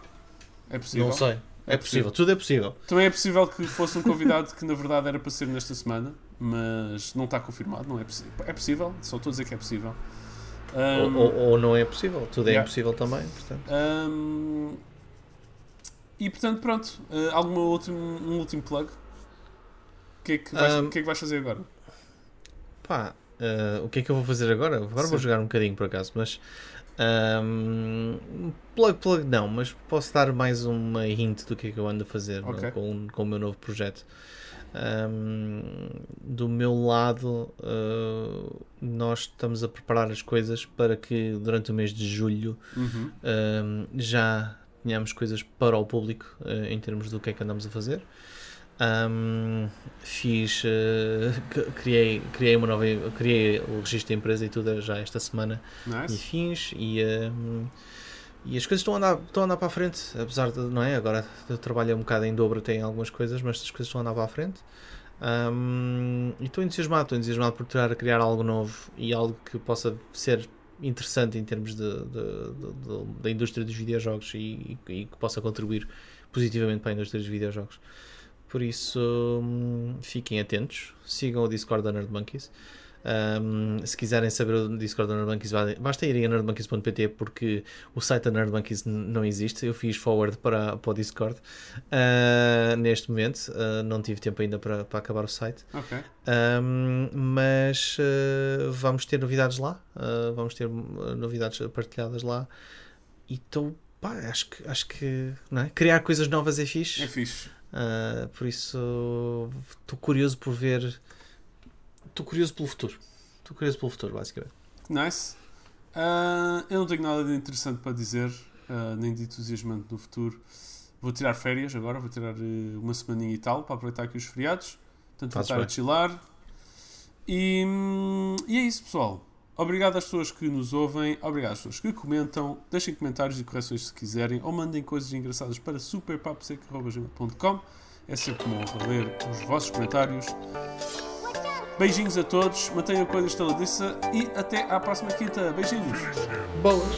É possível. Não sei. É possível, tudo é possível. Também é possível que fosse um convidado que na verdade era para ser nesta semana, mas não está confirmado. Não é, possi é possível, só estou a dizer que é possível. Ou, Hum, ou- ou não é possível, tudo é Yeah. impossível também. Portanto. hum, e portanto, pronto. Uh, alguma outro, um último plug? O que, é que vais, Um, que é que vais fazer agora? Pá, eh, o que é que eu vou fazer agora? Agora vou Sim. jogar um bocadinho por acaso, mas ahm, plug plug não, mas posso dar mais uma hint do que é que eu ando a fazer não, Ok. com, com o meu novo projeto. Ahm, do meu lado, eh, nós estamos a preparar as coisas para que durante o mês de julho Uhum. um, já tínhamos coisas para o público uh, em termos do que é que andamos a fazer. Um, fiz, uh, criei, criei uma nova, criei o registro da empresa e tudo já esta semana e Nice. fins e, um, e as coisas estão a, andar, estão a andar para a frente, apesar de, não é? Agora eu trabalho um bocado em dobro, tem algumas coisas, mas as coisas estão a andar para a frente. Um, e estou entusiasmado, estou entusiasmado por estar a criar algo novo e algo que possa ser interessante em termos da indústria dos videojogos e, e que possa contribuir positivamente para a indústria dos videojogos. Por isso, hum, fiquem atentos, sigam o Discord da Nerd Monkeys. Um, se quiserem saber o Discord da Nerd Monkeys, va- basta irem a nerdmonkeys.pt porque o site da Nerd Monkeys n- não existe. Eu fiz forward para, para o Discord uh, neste momento, uh, não tive tempo ainda para, para acabar o site. Ok. Um, mas uh, vamos ter novidades lá, vamos ter novidades partilhadas lá e estou, pá, acho que, acho que é? criar coisas novas é fixe, É fixe. Por isso estou curioso por ver, estou curioso pelo futuro, estou curioso pelo futuro, basicamente. Nice. Ah, eu não tenho nada de interessante para dizer, ah, nem de entusiasmante no futuro. Vou tirar férias agora, vou tirar eh, uma semaninha e tal para aproveitar aqui os feriados. Portanto, vou estar a chilar. E, hum, e é isso, pessoal. Obrigado às pessoas que nos ouvem, obrigado às pessoas que comentam, deixem comentários e correções se quiserem, ou mandem coisas engraçadas para superpapseco.com. É sempre uma honra ler os vossos comentários. Beijinhos a todos, mantenham a coisa estaladiça e até à próxima quinta. Beijinhos! Boas!